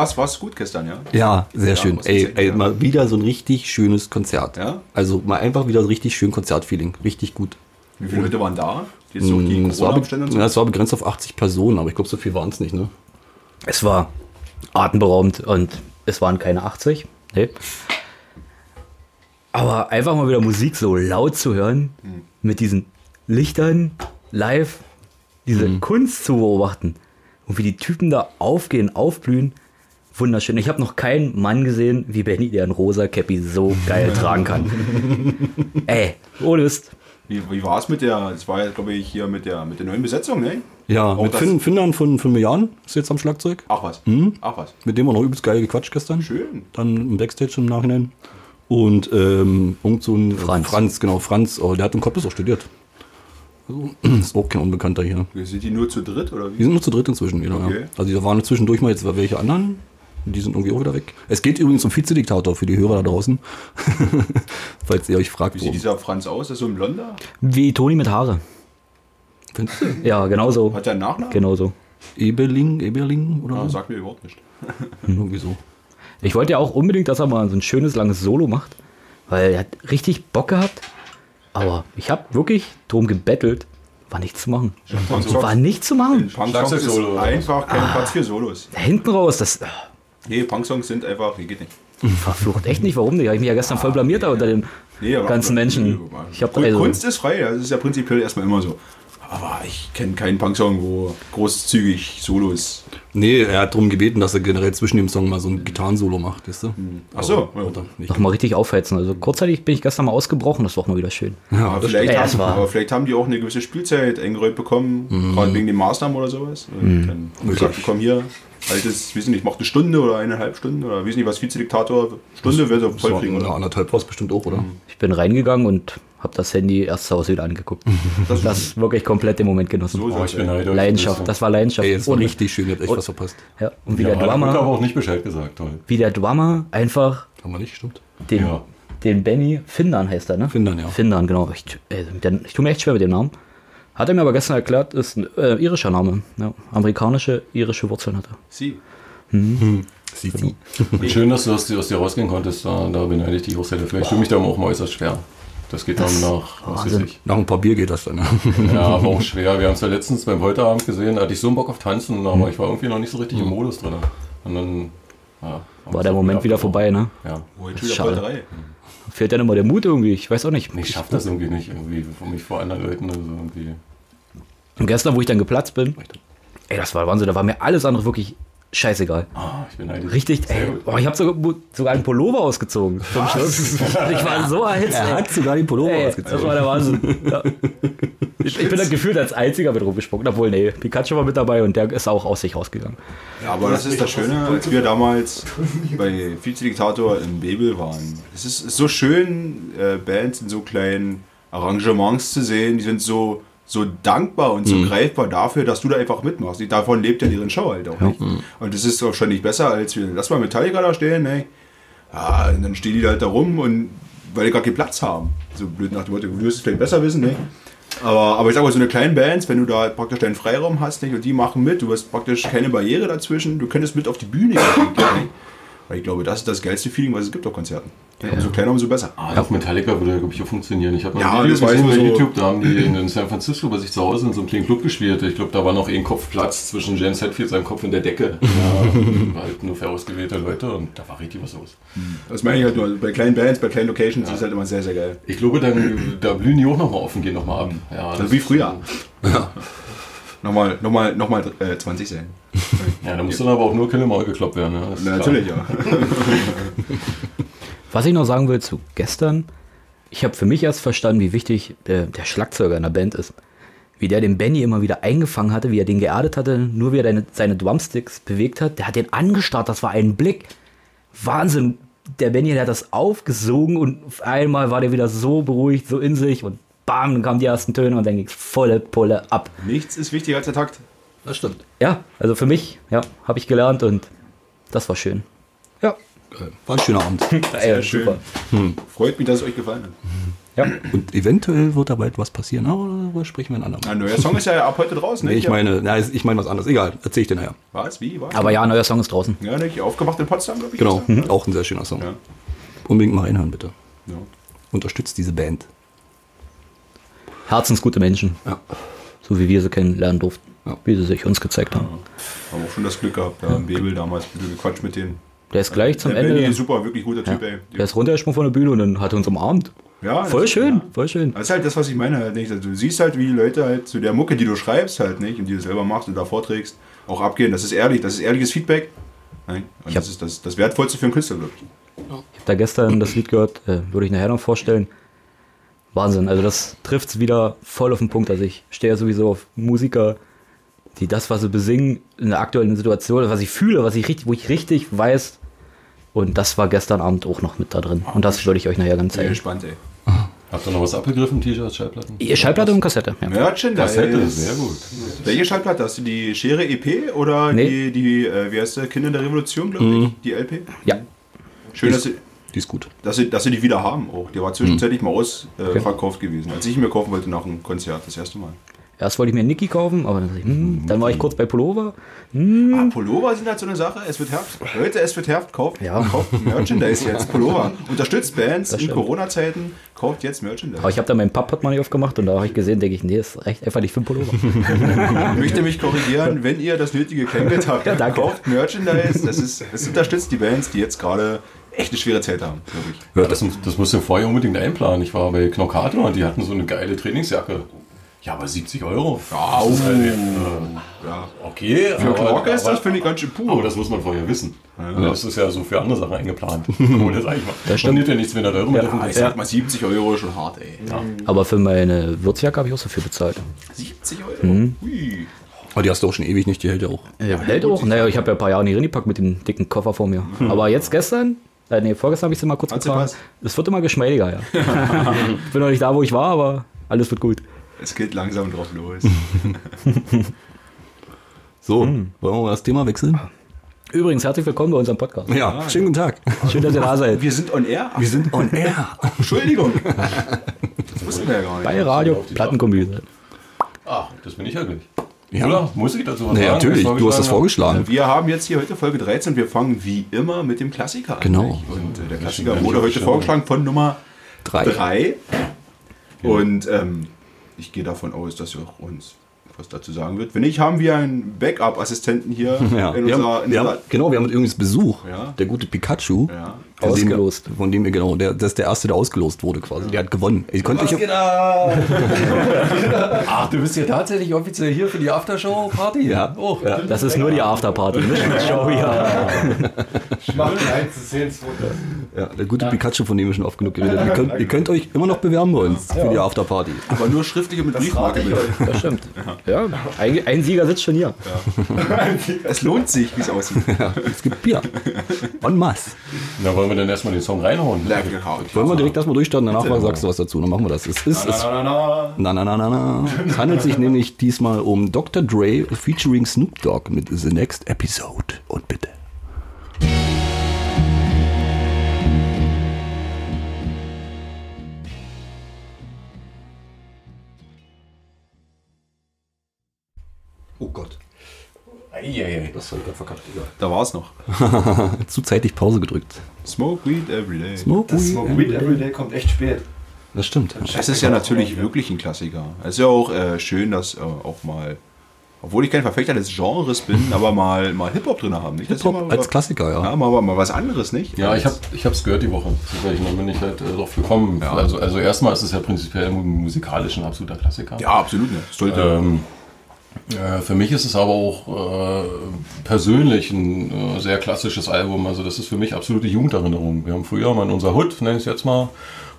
Also war es gut gestern, ja? Ja, sehr Ja, schön. Ey, ey, ja. mal wieder so ein richtig schönes Konzert. Ja? Also mal einfach wieder so richtig schön Konzertfeeling. Richtig gut. Wie viele Leute waren da? So die Mm, es, war so? ja, es war begrenzt auf 80 Personen, aber ich glaube, so viel waren es nicht, ne? Es war atemberaubend und es waren keine 80. Nee. Aber einfach mal wieder Musik so laut zu hören, mit diesen Lichtern live, diese Kunst zu beobachten und wie die Typen da aufgehen, aufblühen. Wunderschön. Ich habe noch keinen Mann gesehen wie Benny, der ein rosa Cappy so geil tragen kann. Ey, ohne Mist. Wie, wie war es mit der, das war ja, glaube ich, hier mit der, mit der neuen Besetzung, ne? Ja, Auch mit Finn, Finnern von, von Milliarden ist jetzt am Schlagzeug. Ach was. Ach was. Mit dem war noch übelst geil gequatscht gestern. Schön. Dann im Backstage im Nachhinein. Und ähm, irgend so ein Franz. Franz, genau, Franz, oh, der hat in Cottbus auch studiert. Also, ist auch kein Unbekannter hier. Sind die nur zu dritt oder Die wie? sind nur zu dritt inzwischen wieder. Okay. Ja. Also da waren zwischendurch mal jetzt welche anderen. Die sind irgendwie auch wieder weg. Es geht übrigens um Vizediktator für die Hörer da draußen. Falls ihr euch fragt, Wie sieht wo. dieser Franz aus? Ist so ein Blonder? Wie Toni mit Haare. Findest du? Ja, genau so. Hat der einen Nachnamen? Genau so. Eberling, Eberling oder Ah, so? sagt mir überhaupt nicht. Irgendwie so. Ich wollte ja auch unbedingt, dass er mal so ein schönes langes Solo macht, weil er hat richtig Bock gehabt. Aber ich habe wirklich drum gebettelt, war nichts zu machen. War nichts zu machen. Punk-Songs ist einfach kein Platz für Solos. Hinten raus, das Nee, Punk-Songs sind einfach, die geht nicht. verflucht echt nicht. Warum nicht? Habe ich mich ja gestern voll blamiert da unter den Nee, aber- ganzen Menschen. Ich habe also, Kunst ist frei, das ist ja prinzipiell erstmal immer so. Aber ich kenne keinen Punk-Song, wo großzügig Solos. Nee, er hat darum gebeten, dass er generell zwischen dem Song mal so ein Gitarrensolo macht, weißt du? Ach so, ja. Mal richtig aufheizen. Also kurzzeitig bin ich gestern mal ausgebrochen, das war auch mal wieder schön. Ja, Aber das vielleicht, Ja, haben, war- aber vielleicht haben die auch eine gewisse Spielzeit eingeräumt bekommen, Mhm. gerade wegen den Maßnahmen oder sowas. Und dann haben gesagt, wir kommen hier, altes, weiß nicht, macht eine Stunde oder eineinhalb Stunden oder weiß nicht, was Vizediktator, Stunde wird er voll kriegen. Oder? anderthalb war es bestimmt auch, oder? Ich bin reingegangen und habe das Handy erst zu Hause wieder angeguckt. Das, Das wirklich komplett im Moment genossen. so Oh, ich bin. Leidenschaft, das war Leidenschaft. Ey, es war Und- richtig schön, ihr habt echt was verpasst. Ja, und wie Ja, der hat aber Drummer, auch nicht Bescheid gesagt, toll. wie der Drummer einfach Haben wir nicht, stimmt? den, Ja. den Benny Findern heißt er, ne? Findern, ja. Findern, genau. Ich, äh, der, ich tue mir echt schwer mit dem Namen. Hat er mir aber gestern erklärt, ist ein äh, irischer Name. Ja, amerikanische, irische Wurzeln hat er. Sie. Sieht sie. Und schön, dass du aus dir, aus dir rausgehen konntest, da, da beneide ich dich auch sehr dafür. Ich tue mich da auch mal äußerst schwer. Das geht dann nach, was weiß ich. Nach ein paar Bier geht das dann. ne? Ja, war auch schwer. Wir haben es ja letztens beim Heute-Abend gesehen, da hatte ich so einen Bock auf Tanzen, aber ich war irgendwie noch nicht so richtig im Modus drin. Und dann ja, War der Moment wieder vorbei, ne? Ja. Jetzt ist schade. Polterei. Fehlt dann immer der Mut irgendwie. Ich weiß auch nicht. Ich schaff das irgendwie nicht, irgendwie für mich vor anderen Leuten. Also irgendwie. Und gestern, wo ich dann geplatzt bin, ey, das war Wahnsinn. Da war mir alles andere wirklich scheißegal. Ah, ich bin neidisch. Richtig, ey, boah, ich habe sogar, sogar einen Pullover ausgezogen zum Schluss. Ich war so erhitzt. Er hat sogar die Pullover Ey, ausgezogen. das war der Wahnsinn. Ja. Ich, ich bin dann gefühlt als einziger mit rumgesprungen, obwohl, nee, Pikachu war mit dabei und der ist auch aus sich rausgegangen. Ja, aber das ist das Schöne, als wir damals bei Vizediktator im Bebel waren. Es ist, ist so schön, äh, Bands in so kleinen Arrangements zu sehen. Die sind so, so dankbar und so greifbar dafür, dass du da einfach mitmachst. Davon lebt ja deren Show halt auch nicht. Und das ist wahrscheinlich besser, als wir, lass mal Metallica da stehen, ne? Ja, und dann stehen die da halt da rum und weil die gar keinen Platz haben. So blöd nach dem Motto, du wirst es vielleicht besser wissen, ne? Aber, aber ich sag mal, so eine kleine Bands, wenn du da praktisch deinen Freiraum hast nicht, und die machen mit, du hast praktisch keine Barriere dazwischen, du könntest mit auf die Bühne gehen. nicht? Weil ich glaube, das ist das geilste Feeling, was es gibt auf Konzerten. Umso kleiner, umso besser. Ah, auf Metallica würde, glaube ich, auch funktionieren. Ich habe mal Ja, ein Video das bei so- YouTube, da haben die in San Francisco bei sich zu Hause in so einem kleinen Club gespielt. Ich glaube, da war noch ein Kopf Platz zwischen James Hetfield, seinem Kopf und der Decke. Ja, war halt nur für ausgewählte Leute und da war richtig was los. Das meine ich halt nur. Bei kleinen Bands, bei kleinen Locations ist es halt immer sehr, sehr geil. Ich glaube, dann, da blühen die auch nochmal offen, gehen nochmal ab. Ja, Also wie früher. Nochmal, nochmal, nochmal äh, 20 sein. Ja, da muss dann aber auch nur Killemall gekloppt werden. Ja, das ist Na, natürlich, ja. Was ich noch sagen will zu gestern, ich habe für mich erst verstanden, wie wichtig der, der Schlagzeuger in der Band ist. Wie der den Benny immer wieder eingefangen hatte, wie er den geerdet hatte, nur wie er deine, seine Drumsticks bewegt hat. Der hat den angestarrt, das war ein Blick. Wahnsinn. Der Benny, der hat das aufgesogen und auf einmal war der wieder so beruhigt, so in sich und bam, dann kamen die ersten Töne und dann ging es volle Pulle ab. Nichts ist wichtiger als der Takt. Das stimmt. Ja, also für mich, ja, habe ich gelernt und das war schön. Ja, War ein schöner Abend. Ey, schön. super. Freut mich, dass es euch gefallen hat. Ja. Und eventuell wird da bald was passieren, aber darüber sprechen wir ein andermal. Ein neuer Song ist ja ab heute draußen. Nee, ne? ich meine, na, ich meine was anderes. Egal, erzähl ich dir nachher. Was? Wie? Was? Aber ja, neuer Song ist draußen. Ja, nicht aufgemacht in Potsdam, glaube ich. Genau, mhm. auch ein sehr schöner Song. Ja. Unbedingt mal reinhören, bitte. Ja. Unterstützt diese Band. Herzensgute Menschen. Ja. So wie wir sie kennenlernen durften. Ja. Wie sie sich uns gezeigt haben. Haben auch schon das Glück gehabt, da im Bebel damals ein bisschen gequatscht mit denen. Der ist gleich zum der Ende. Benny, super, wirklich guter Typ, ey. Der ist runtergesprungen von der Bühne und dann hat er uns umarmt. Ja, Voll schön, Ja. voll schön. Das ist halt das, was ich meine halt nicht. Also, du siehst halt, wie die Leute halt zu der Mucke, die du schreibst, halt nicht, und die du selber machst und da vorträgst, auch abgehen. Das ist ehrlich, das ist ehrliches Feedback. Nein? Und das ist das, das Wertvollste für einen Künstler, glaube ich. Ich habe da gestern das Lied gehört, äh, würde ich nachher noch vorstellen. Wahnsinn, also das trifft es wieder voll auf den Punkt. Also ich stehe ja sowieso auf Musiker, die das, was sie besingen, in der aktuellen Situation, was ich fühle, was ich richtig, wo ich richtig weiß. Und das war gestern Abend auch noch mit da drin. Und das würde ich euch nachher ganz Sehr zeigen. gespannt, ey. Habt ihr noch was abgegriffen? T-Shirts, Schallplatten? Ihr Schallplatte und Kassette. Ja. Merchandise. Kassette, sehr gut. Welche Schallplatte? Hast du die Schere EP oder Nee. die, die äh, wie heißt der, Kinder der Revolution, glaube ich? Die LP? ja. Schön, dass sie, Die ist gut. dass, sie, dass sie die wieder haben auch. Die war zwischenzeitlich mal ausverkauft gewesen, als ich mir kaufen wollte nach einem Konzert, das erste Mal. Erst wollte ich mir Niki kaufen, aber dann, ich, hm, dann war ich kurz bei Pullover. Hm, Ah, Pullover sind halt so eine Sache. Es wird Herbst. Leute, es wird Herbst. Kauft, Ja. kauft Merchandise jetzt. Pullover. Unterstützt Bands in. Corona-Zeiten. Kauft jetzt Merchandise. Aber ich habe dann mein Pappportemonnaie aufgemacht und da habe ich gesehen, denke ich, nee, das reicht einfach nicht für einen Pullover. Ich möchte mich korrigieren, wenn ihr das nötige Kleingeld habt, Ja, danke. kauft Merchandise. Das, ist, das unterstützt die Bands, die jetzt gerade echt eine schwere Zeit haben, glaube ich. Ja, das, das musst du vorher unbedingt einplanen. Ich war bei Knockator und die hatten so eine geile Trainingsjacke. Ja, aber 70 Euro. Au. Das ist halt, äh, Ja. okay. Für Knorke ist das, finde ich, ganz schön Aber puh. das muss man vorher wissen. Das ist ja so für andere Sachen eingeplant. Kohle, sag ich mal. Das stimmt ja nichts, wenn er da Ah, ich sag mal, 70 Euro ist schon hart, ey. Aber für meine Würzjacke habe ich auch so viel bezahlt. 70 Euro? Hui. Aber die hast du auch schon ewig nicht, die hält ja auch. Ja, hält auch. Naja, ich habe ja ein paar Jahre nicht reingepackt mit dem dicken Koffer vor mir. Aber jetzt gestern, äh, nee, vorgestern habe ich sie mal kurz Hat sie getragen. Es wird immer geschmeidiger, ja. ich bin noch nicht da, wo ich war, aber alles wird gut. Es geht langsam drauf los. So, wollen wir mal das Thema wechseln? Übrigens, herzlich willkommen bei unserem Podcast. Ja, schönen guten Tag. Schön, dass ihr da seid. Wir sind on air. Wir sind on air. Entschuldigung. Das wussten wir ja gar nicht. Bei Radio Plattenkombüse. Ah, das bin ich ja gleich. Ja. Oder? Muss ich dazu was Nee, sagen? natürlich, du hast das vorgeschlagen. Wir haben jetzt hier heute Folge 13 und wir fangen wie immer mit dem Klassiker an. Genau. Und äh, der Klassiker wurde heute vorgeschlagen von Nummer Drei. 3. Und ähm, ich gehe davon aus, dass ihr auch uns was dazu sagen wird. Wenn nicht, haben wir einen Backup-Assistenten hier Ja. in wir unserer. haben, in wir unserer haben, genau, wir haben übrigens Besuch. Ja. Der gute Pikachu. ja. Von dem- Ausgelost. Von dem wir, genau, der, das ist der erste, der ausgelost wurde quasi. Der hat gewonnen. Ich konnte ich, Ach, du bist ja tatsächlich offiziell hier für die Aftershow-Party? Ja. Oh, Ja. Das ist nur die Afterparty, nicht die Show hier. Macht 1 zu 10, 2. ja, der gute Pikachu, von dem wir schon oft genug geredet haben. Ihr könnt, ihr könnt euch immer noch bewerben bei uns für die Afterparty. Aber nur schriftlich und mit Briefmarke. Das stimmt. Ja, ein, ein Sieger sitzt schon hier. Es lohnt sich, wie es aussieht. Es gibt Bier. En masse. Na, wollen wir dann erstmal den Song reinhauen? Haut. Wollen wir direkt erstmal durchstarten, danach sagst du was dazu, dann machen wir das. Es ist, es, Na, na, na. na, na, na, na, na. Es handelt sich nämlich diesmal um Dr. Dre featuring Snoop Dogg mit The Next Episode. Und bitte. Oh Gott, Eieiei. das habe ich gerade verkackt. Egal. Da war es noch. Zu zeitig Pause gedrückt. Smoke Weed Every Day. Smoke Das weed Smoke every Weed day. Everyday kommt echt spät. Das stimmt. Es ist ja natürlich wirklich ein Klassiker. Es ist ja auch äh, schön, dass äh, auch mal, obwohl ich kein Verfechter des Genres bin, aber mal, mal Hip-Hop drin haben. Nicht? Das Hip-Hop als Klassiker, ja. Ja, mal, mal was anderes, nicht? Ja, ich habe ich hab's gehört die Woche. Dann bin ich halt äh, drauf gekommen. Ja. Also, also erstmal ist es ja prinzipiell mu- musikalisch ein absoluter Klassiker. Ja, absolut. Ne. Sollte. Ähm, äh, für mich ist es aber auch äh, persönlich ein äh, sehr klassisches Album. Also das ist für mich absolute Jugenderinnerung. Wir haben früher mal in unserer Hut, nenne ich es jetzt mal,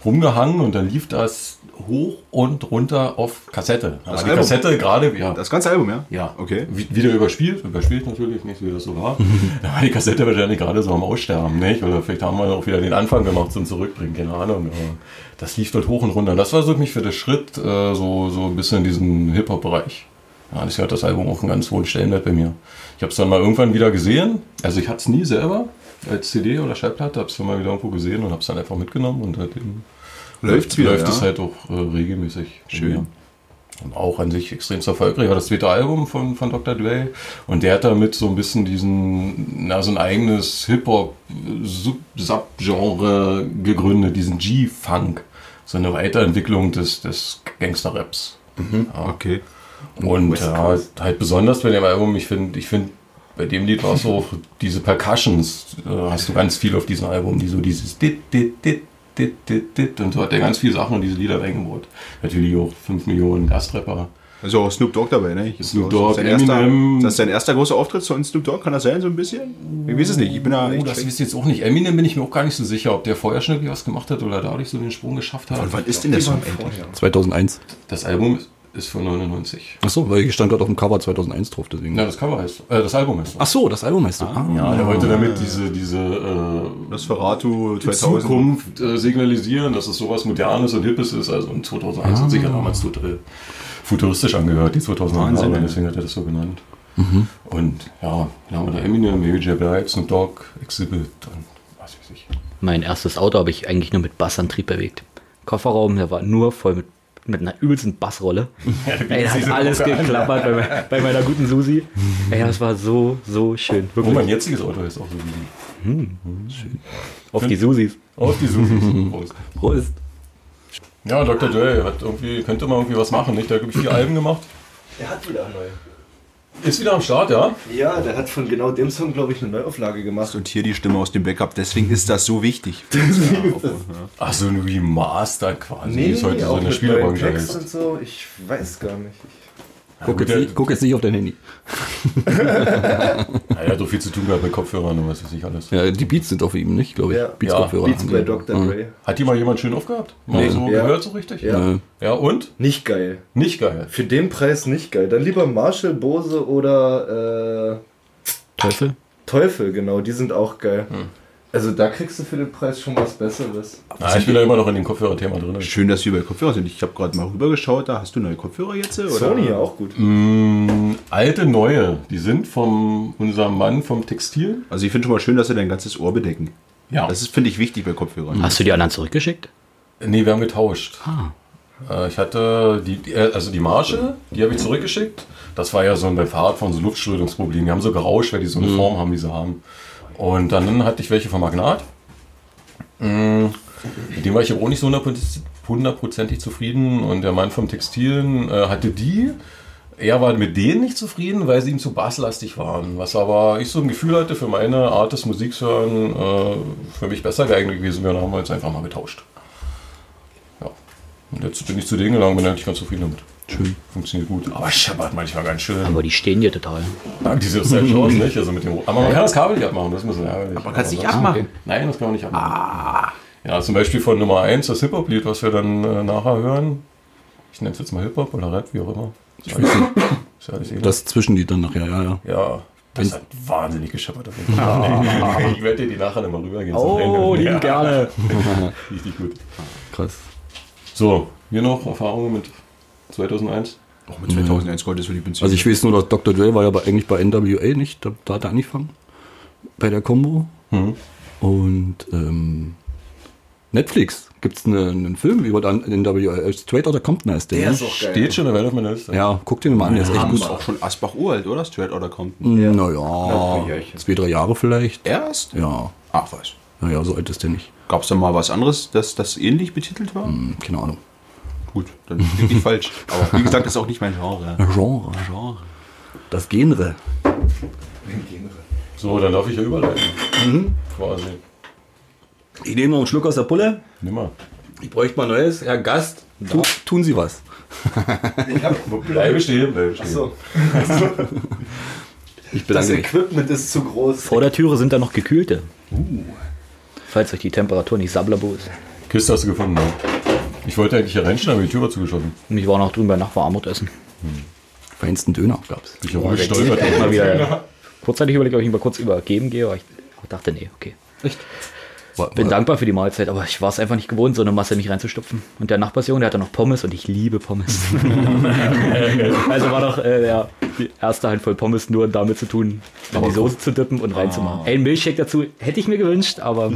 rumgehangen und dann lief das hoch und runter auf Kassette. Aber die Album? Kassette gerade, ja. das ganze Album, ja? Ja, Okay. Wie- Wieder überspielt, überspielt natürlich, nicht wie das so war. Da war die Kassette wahrscheinlich gerade so am Aussterben, nicht? Oder vielleicht haben wir auch wieder den Anfang gemacht zum Zurückbringen, keine Ahnung. Aber das lief dort hoch und runter. Das war so mich für den Schritt äh, so, so ein bisschen in diesen Hip-Hop-Bereich. Ja, deswegen hat das Album auch einen ganz hohen Stellenwert bei mir. Ich habe es dann mal irgendwann wieder gesehen. Also ich hatte es nie selber. als CD oder Schallplatte, hab's dann mal wieder irgendwo gesehen und hab's dann einfach mitgenommen und seitdem Läuft's wieder, läuft ja? es halt auch äh, regelmäßig. Schön. Und auch an sich extrem erfolgreich. War das zweite Album von, von Dr. Dre. Und der hat damit so ein bisschen diesen, na, so ein eigenes Hip-Hop-Subgenre gegründet, diesen G-Funk. So eine Weiterentwicklung des, des Gangster-Raps. Ja. Okay. Und ja, halt besonders bei dem Album, ich finde, ich finde, bei dem Lied war es auch diese Percussions, äh, hast du ganz viel auf diesem Album, die so dieses dit, dit, dit, dit, dit, dit, und so hat er ganz viele Sachen in diese Lieder reingebaut. Natürlich auch 5 Millionen Gastrapper. Also auch Snoop Dogg dabei, ne? Snoop Das Dogg, sein erster, Eminem. Das ist sein erster großer Auftritt von Snoop Dogg, kann das sein, so ein bisschen? Ich weiß es nicht, ich bin da Oh, echt das wisst ihr jetzt auch nicht. Eminem bin ich mir auch gar nicht so sicher, ob der vorher schon irgendwie was gemacht hat oder dadurch so den Sprung geschafft hat. Und wann ist denn der Song? 2001. Das Album ist, ist von 99. Achso, weil ich stand gerade auf dem Cover 2001 drauf, deswegen. Ja, das Cover heißt, äh, das Album heißt so. Ach so, das Album heißt so. Ah. Ja, der wollte damit diese, diese äh, Nosferatu 2000. Zukunft äh, signalisieren, dass es sowas Modernes und Hippes ist. Also in 2001 hat sich ja damals total futuristisch angehört, die 2000er Wahnsinn, ja. deswegen hat er das so genannt. Und ja, dann haben wir da Eminem, Mary J. Blige, Snoop Dogg, Exhibit und was weiß ich. Mein erstes Auto habe ich eigentlich nur mit Bassantrieb bewegt. Kofferraum, der war nur voll mit, mit einer übelsten Bassrolle. Ey, da hat alles geklappert bei, bei meiner guten Susi. Ey, das war so, so schön. Wirklich. mein jetziges Auto ist auch so wie die. Auf die Susis. Auf die Susis. Prost. Prost. Ja, Dr. Dre hat irgendwie, könnte mal irgendwie was machen, nicht? Der hat, glaube ich, vier Alben gemacht. Der hat wieder neu. Ist wieder am Start, ja? Ja, der hat von genau dem Song, glaube ich, eine Neuauflage gemacht. Und hier die Stimme aus dem Backup, deswegen ist das so wichtig. Ach, so ein Remaster quasi. Nee, ist heute so auch Tracks heißt. und so. Ich weiß gar nicht. Guck, gut, jetzt guck jetzt nicht auf dein Handy. Ja, er hat doch viel zu tun gehabt mit Kopfhörern und was weiß ich alles. Ja, die Beats sind auf ihm, nicht, glaube ich. Ja. Beats haben bei die. Dr. Ah. Dre. Hat die mal jemand schön aufgehabt? Mal Nee. so Ja. gehört so richtig? Ja. Ja, und? Nicht geil. Nicht geil. Für den Preis nicht geil. Dann lieber Marshall, Bose oder äh, Teufel? Teufel, genau. Die sind auch geil. Hm. Also da kriegst du für den Preis schon was Besseres. Na, ich bin da immer noch in dem Kopfhörer-Thema drin. Schön, dass wir bei Kopfhörer sind. Ich habe gerade mal rübergeschaut, da hast du neue Kopfhörer jetzt? Oder? Sony ja auch gut. Mm, alte, neue. Die sind von unserem Mann vom Textil. Also ich finde schon mal schön, dass sie dein ganzes Ohr bedecken. Ja. Das ist, finde ich, wichtig bei Kopfhörern. Hast du die anderen zurückgeschickt? Nee, wir haben getauscht. Ah. Äh, Ich hatte die, äh, also die Marsche, die habe ich zurückgeschickt. Das war ja so ein beim Fahrradfahren so Luftströmungsproblem. Die haben so gerauscht, weil die so eine Form haben, wie sie haben. Und dann hatte ich welche vom Magnat. Mm, Mit dem war ich aber auch nicht so hundertprozentig- zufrieden. Und der Mann vom Textilen äh, hatte die. Er war mit denen nicht zufrieden, weil sie ihm zu basslastig waren. Was aber ich so ein Gefühl hatte für meine Art des Musikhören äh, für mich besser geeignet gewesen wäre. Dann haben wir jetzt einfach mal getauscht. Ja. Und jetzt bin ich zu denen gegangen, bin eigentlich ganz zufrieden damit. Schön. Funktioniert gut. Aber scheppert manchmal ganz schön. Aber die stehen dir total. Ja, diese Essentials nicht. Also mit dem, aber man kann das Kabel nicht abmachen, das ist ein bisschen ärgerlich. Aber kannst nicht abmachen? Nein, das kann man nicht abmachen. Ja, zum Beispiel von Nummer 1, das Hip-Hop-Lied, was wir dann äh, nachher hören. Ich nenne es jetzt mal Hip-Hop oder Rap, wie auch immer. Ist ja alles egal. Das Zwischenlied dann nachher, ja, ja. ja, das hat wahnsinnig gescheppert auf jeden Fall. ich werde dir die nachher nochmal rübergehen. zum Reinhören. ja, gerne. Richtig gut. Krass. So, hier noch Erfahrungen mit 2001? Auch mit 2001 Gold ist für die Benzin. Also ich weiß nur, dass Dr. Dre war ja bei, eigentlich bei NWA nicht, da, da hat er angefangen. Bei der Combo. Mhm. Und ähm, Netflix gibt es eine, einen Film über den NWA. äh, Straight Outta Compton heißt der. Der ne? ist auch geil. Steht schon eine Weile auf meiner Liste. Ja, guck dir den mal an, der ist echt Haben gut. auch schon Asbach uralt, oder? Straight Outta Compton. Ja. Naja, zwei, drei Jahre vielleicht. Erst? Ja, Ach was. naja, so alt ist der nicht. Gab es da mal was anderes, das, das ähnlich betitelt war? Hm, keine Ahnung. Gut, dann liege ich falsch. Aber wie gesagt, das ist auch nicht mein Genre. Genre. Genre. Das Genre. So, dann darf ich ja überleiten. Quasi. Ich nehme noch einen Schluck aus der Pulle. Nimm mal. Ich bräuchte mal Neues. Herr Gast, tu, tun Sie was. Bleibe stehen, bleibe stehen. So, Ich das bedanke mich. Equipment ist zu groß. Vor der Türe sind da noch gekühlte. Falls euch die Temperatur nicht sablabo ist. Kiste hast du gefunden, ne? Ich wollte eigentlich hier reinstellen, aber die Tür war zugeschossen. Und ich war noch drüben bei Nachbar Armut essen. Feinsten Döner gab's. Ich habe gestolpert. Mal wieder kurzzeitig überlegt, ob ich ihn mal kurz übergeben gehe, aber ich dachte, nee, okay. War- Bin dankbar für die Mahlzeit, aber ich war es einfach nicht gewohnt, so eine Masse nicht reinzustopfen. Und der Nachbarsjunge, der hatte noch Pommes und ich liebe Pommes. also war doch äh, ja, die erste Handvoll Pommes nur damit zu tun, in die Soße zu dippen und reinzumachen. Ein Milchshake dazu hätte ich mir gewünscht, aber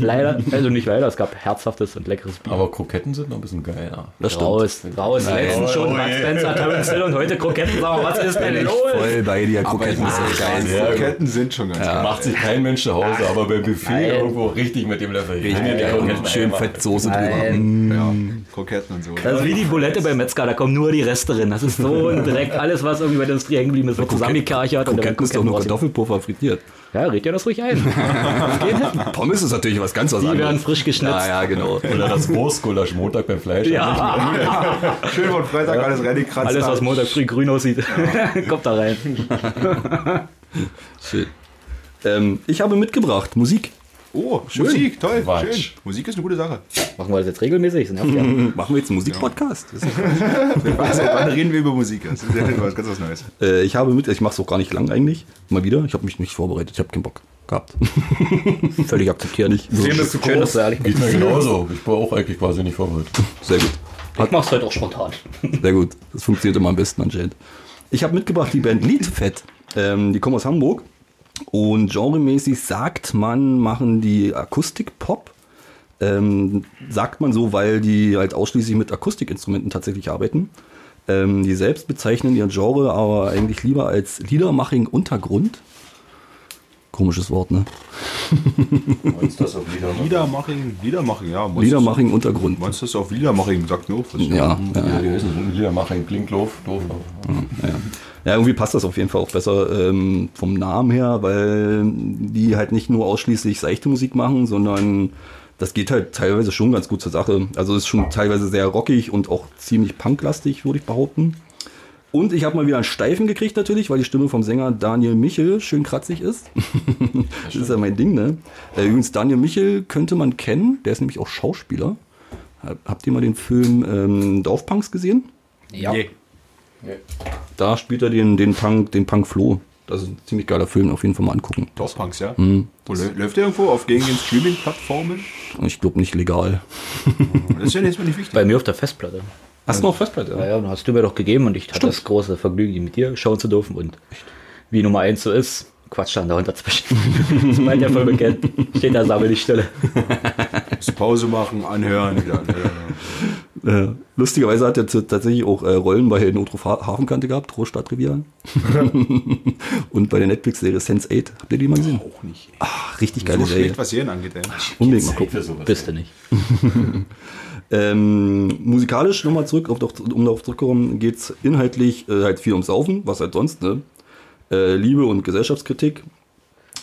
leider, also nicht leider, es gab herzhaftes und leckeres Bier. Aber Kroketten sind noch ein bisschen geiler. Das stimmt. Raus, raus. Letztens schon Bud Spencer, Terence Hill und heute Kroketten. Sag mal, was ist denn los? Voll bei dir, Kroketten ist echt geil. Sehr gut. Ketten sind schon ganz geil. Macht sich kein Mensch zu Hause, aber beim Buffet Nein. irgendwo richtig mit dem Löffel. Richtig, die ja, und schön. Fettsoße drüber. Mm. Ja, Kroketten und so. Das ist wie die Bulette beim Metzger, da kommen nur die Reste drin. Das ist so ein Dreck. Alles, was irgendwie bei der Industrie hängen geblieben ist, wird zusammengekerchert. und dann Kroketten ist doch nur. Kartoffelpuffer frittiert. Ja, red ja das ruhig ein. Pommes ist natürlich was ganz was Die anderes. werden frisch geschnitzt. Ja, ja, genau. Oder das Wurstgulasch Montag beim Fleisch. Ja, Schön von Freitag alles reingekratzt. alles, was Montag früh grün aussieht, kommt da rein. Schön. Ähm, ich habe mitgebracht Musik. Oh, Musik, toll, Quatsch. schön. Musik ist eine gute Sache. Machen wir das jetzt regelmäßig? Das ja. Machen wir jetzt einen Musikpodcast? Also, wann reden wir über Musik? Das ist ja was ganz was Neues. Äh, ich habe mit, ich mache es auch gar nicht lang eigentlich. Mal wieder. Ich habe mich nicht vorbereitet. Ich habe keinen Bock gehabt. Völlig akzeptiert. Nicht so das zu Schön, dass du ehrlich Geht mir genauso. Ich war auch eigentlich quasi nicht vorbereitet. Sehr gut. Ich mach's heute auch spontan. Sehr gut. Das funktioniert immer am besten anscheinend. Ich habe mitgebracht die Band Liedfett. Ähm, die kommen aus Hamburg. Und genremäßig sagt man, machen die Akustik-Pop. Ähm, sagt man so, weil die halt ausschließlich mit Akustikinstrumenten tatsächlich arbeiten. Ähm, die selbst bezeichnen ihr Genre aber eigentlich lieber als Liedermaching Untergrund. Komisches Wort, ne? Meinst du das auf Lieder? Liedermaching, Liedermaching, ja. Liedermaching Untergrund. Monsters auf Liedermaching, sagt mir auch was. Ja, ja, Ja, Liedermacher klingt doof. doof aber- Ja. Ja, irgendwie passt das auf jeden Fall auch besser ähm, vom Namen her, weil die halt nicht nur ausschließlich seichte Musik machen, sondern das geht halt teilweise schon ganz gut zur Sache. Also es ist schon teilweise sehr rockig und auch ziemlich punklastig, würde ich behaupten. Und ich habe mal wieder einen Steifen gekriegt natürlich, weil die Stimme vom Sänger Daniel Michel schön kratzig ist. das ist ja mein Ding, ne? Äh, übrigens, Daniel Michel könnte man kennen, der ist nämlich auch Schauspieler. Hab- Habt ihr mal den Film ähm, Dorfpunks gesehen? Ja. Nee. Da spielt er den, den Punk, den Punk Flo. Das ist ein ziemlich geiler Film, auf jeden Fall mal angucken. Dorfpunks, ja. Mhm. Läuft der irgendwo auf gängigen Streaming-Plattformen? Ich glaube nicht legal. Das ist ja jetzt mal nicht wichtig. Bei mir auf der Festplatte. Hast du noch Festplatte? Ja, ja, dann hast du mir doch gegeben und ich hatte das große Vergnügen, die mit dir schauen zu dürfen. Und wie Nummer eins so ist, Quatsch dann da dazwischen. das meint ja voll bekannt. Steht da sammel die. Musst Pause machen, anhören, wieder anhören. Äh, lustigerweise hat er tatsächlich auch äh, Rollen bei Notruf Ha- Hafenkante gehabt, Großstadtrevier. Und bei der Netflix-Serie Sense8. Habt ihr die mal gesehen? Auch nicht. Ach, richtig So geile Serie. schlecht, was Serien angeht, ey. Unbedingt mal gucken. sowas. Bist du nicht. Ähm, musikalisch nochmal zurück, auf, um darauf zurückzukommen, geht es inhaltlich äh, halt viel ums Saufen, was halt sonst, ne? Äh, Liebe und Gesellschaftskritik.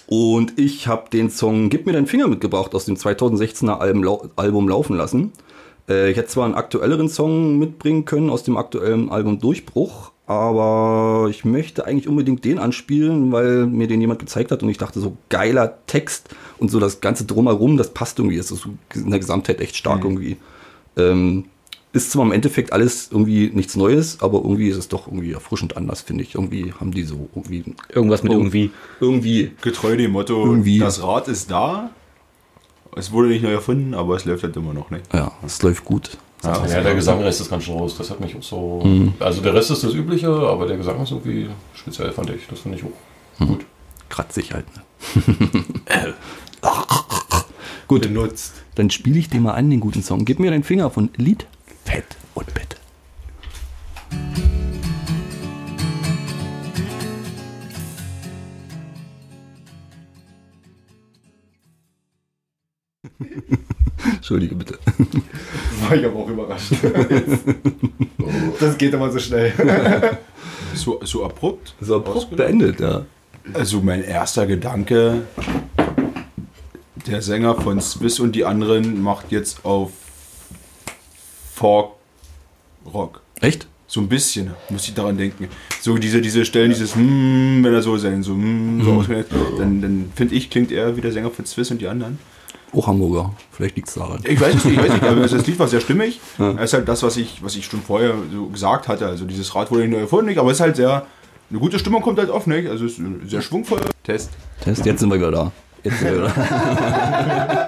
Und ich habe den Song Gib mir deinen Finger mitgebracht aus dem 2016er Album, Album Laufen lassen. Äh, ich hätte zwar einen aktuelleren Song mitbringen können aus dem aktuellen Album Durchbruch, aber ich möchte eigentlich unbedingt den anspielen, weil mir den jemand gezeigt hat und ich dachte, so geiler Text und so das ganze Drumherum, das passt irgendwie, das ist in der Gesamtheit echt stark irgendwie. Ähm, ist zwar im Endeffekt alles irgendwie nichts Neues, aber irgendwie ist es doch irgendwie erfrischend anders, finde ich. Irgendwie haben die so irgendwie Irgendwas mit irgendwie. irgendwie Getreu dem Motto, Irgendwie. das Rad ist da. Es wurde nicht neu erfunden, aber es läuft halt immer noch nicht. ja, es läuft gut. Ja, Ja, der Gesangrest ist ganz schön raus. Das hat mich auch so. Also der Rest ist das Übliche, aber der Gesang ist irgendwie speziell, fand ich. Das finde ich auch gut. Kratzig halt. Ne? gut, benutzt. dann spiele ich dir mal an den guten Song. Gib mir deinen Finger von Lied, Fett und Bett. Entschuldige bitte. War ich aber auch überrascht. das geht immer so schnell. So, so abrupt. So abrupt beendet, ja. Also mein erster Gedanke, der Sänger von Swiss und die anderen macht jetzt auf Folk Rock. Echt? So ein bisschen, muss ich daran denken. So diese, diese Stellen, dieses hm, wenn er so sein, so, hm, so ausgeht, dann, dann finde ich, klingt er wie der Sänger von Swiss und die anderen. Auch Hamburger. Vielleicht liegt es daran. Ich weiß es nicht, ich weiß nicht, aber das Lied war sehr stimmig. Es ist halt das, was ich, was ich schon vorher so gesagt hatte. Also dieses Rad wurde nicht neu erfunden, nicht, aber es ist halt sehr, eine gute Stimmung kommt halt oft, nicht? Also es ist sehr schwungvoll. Test. Test, jetzt sind wir wieder da. Jetzt, äh,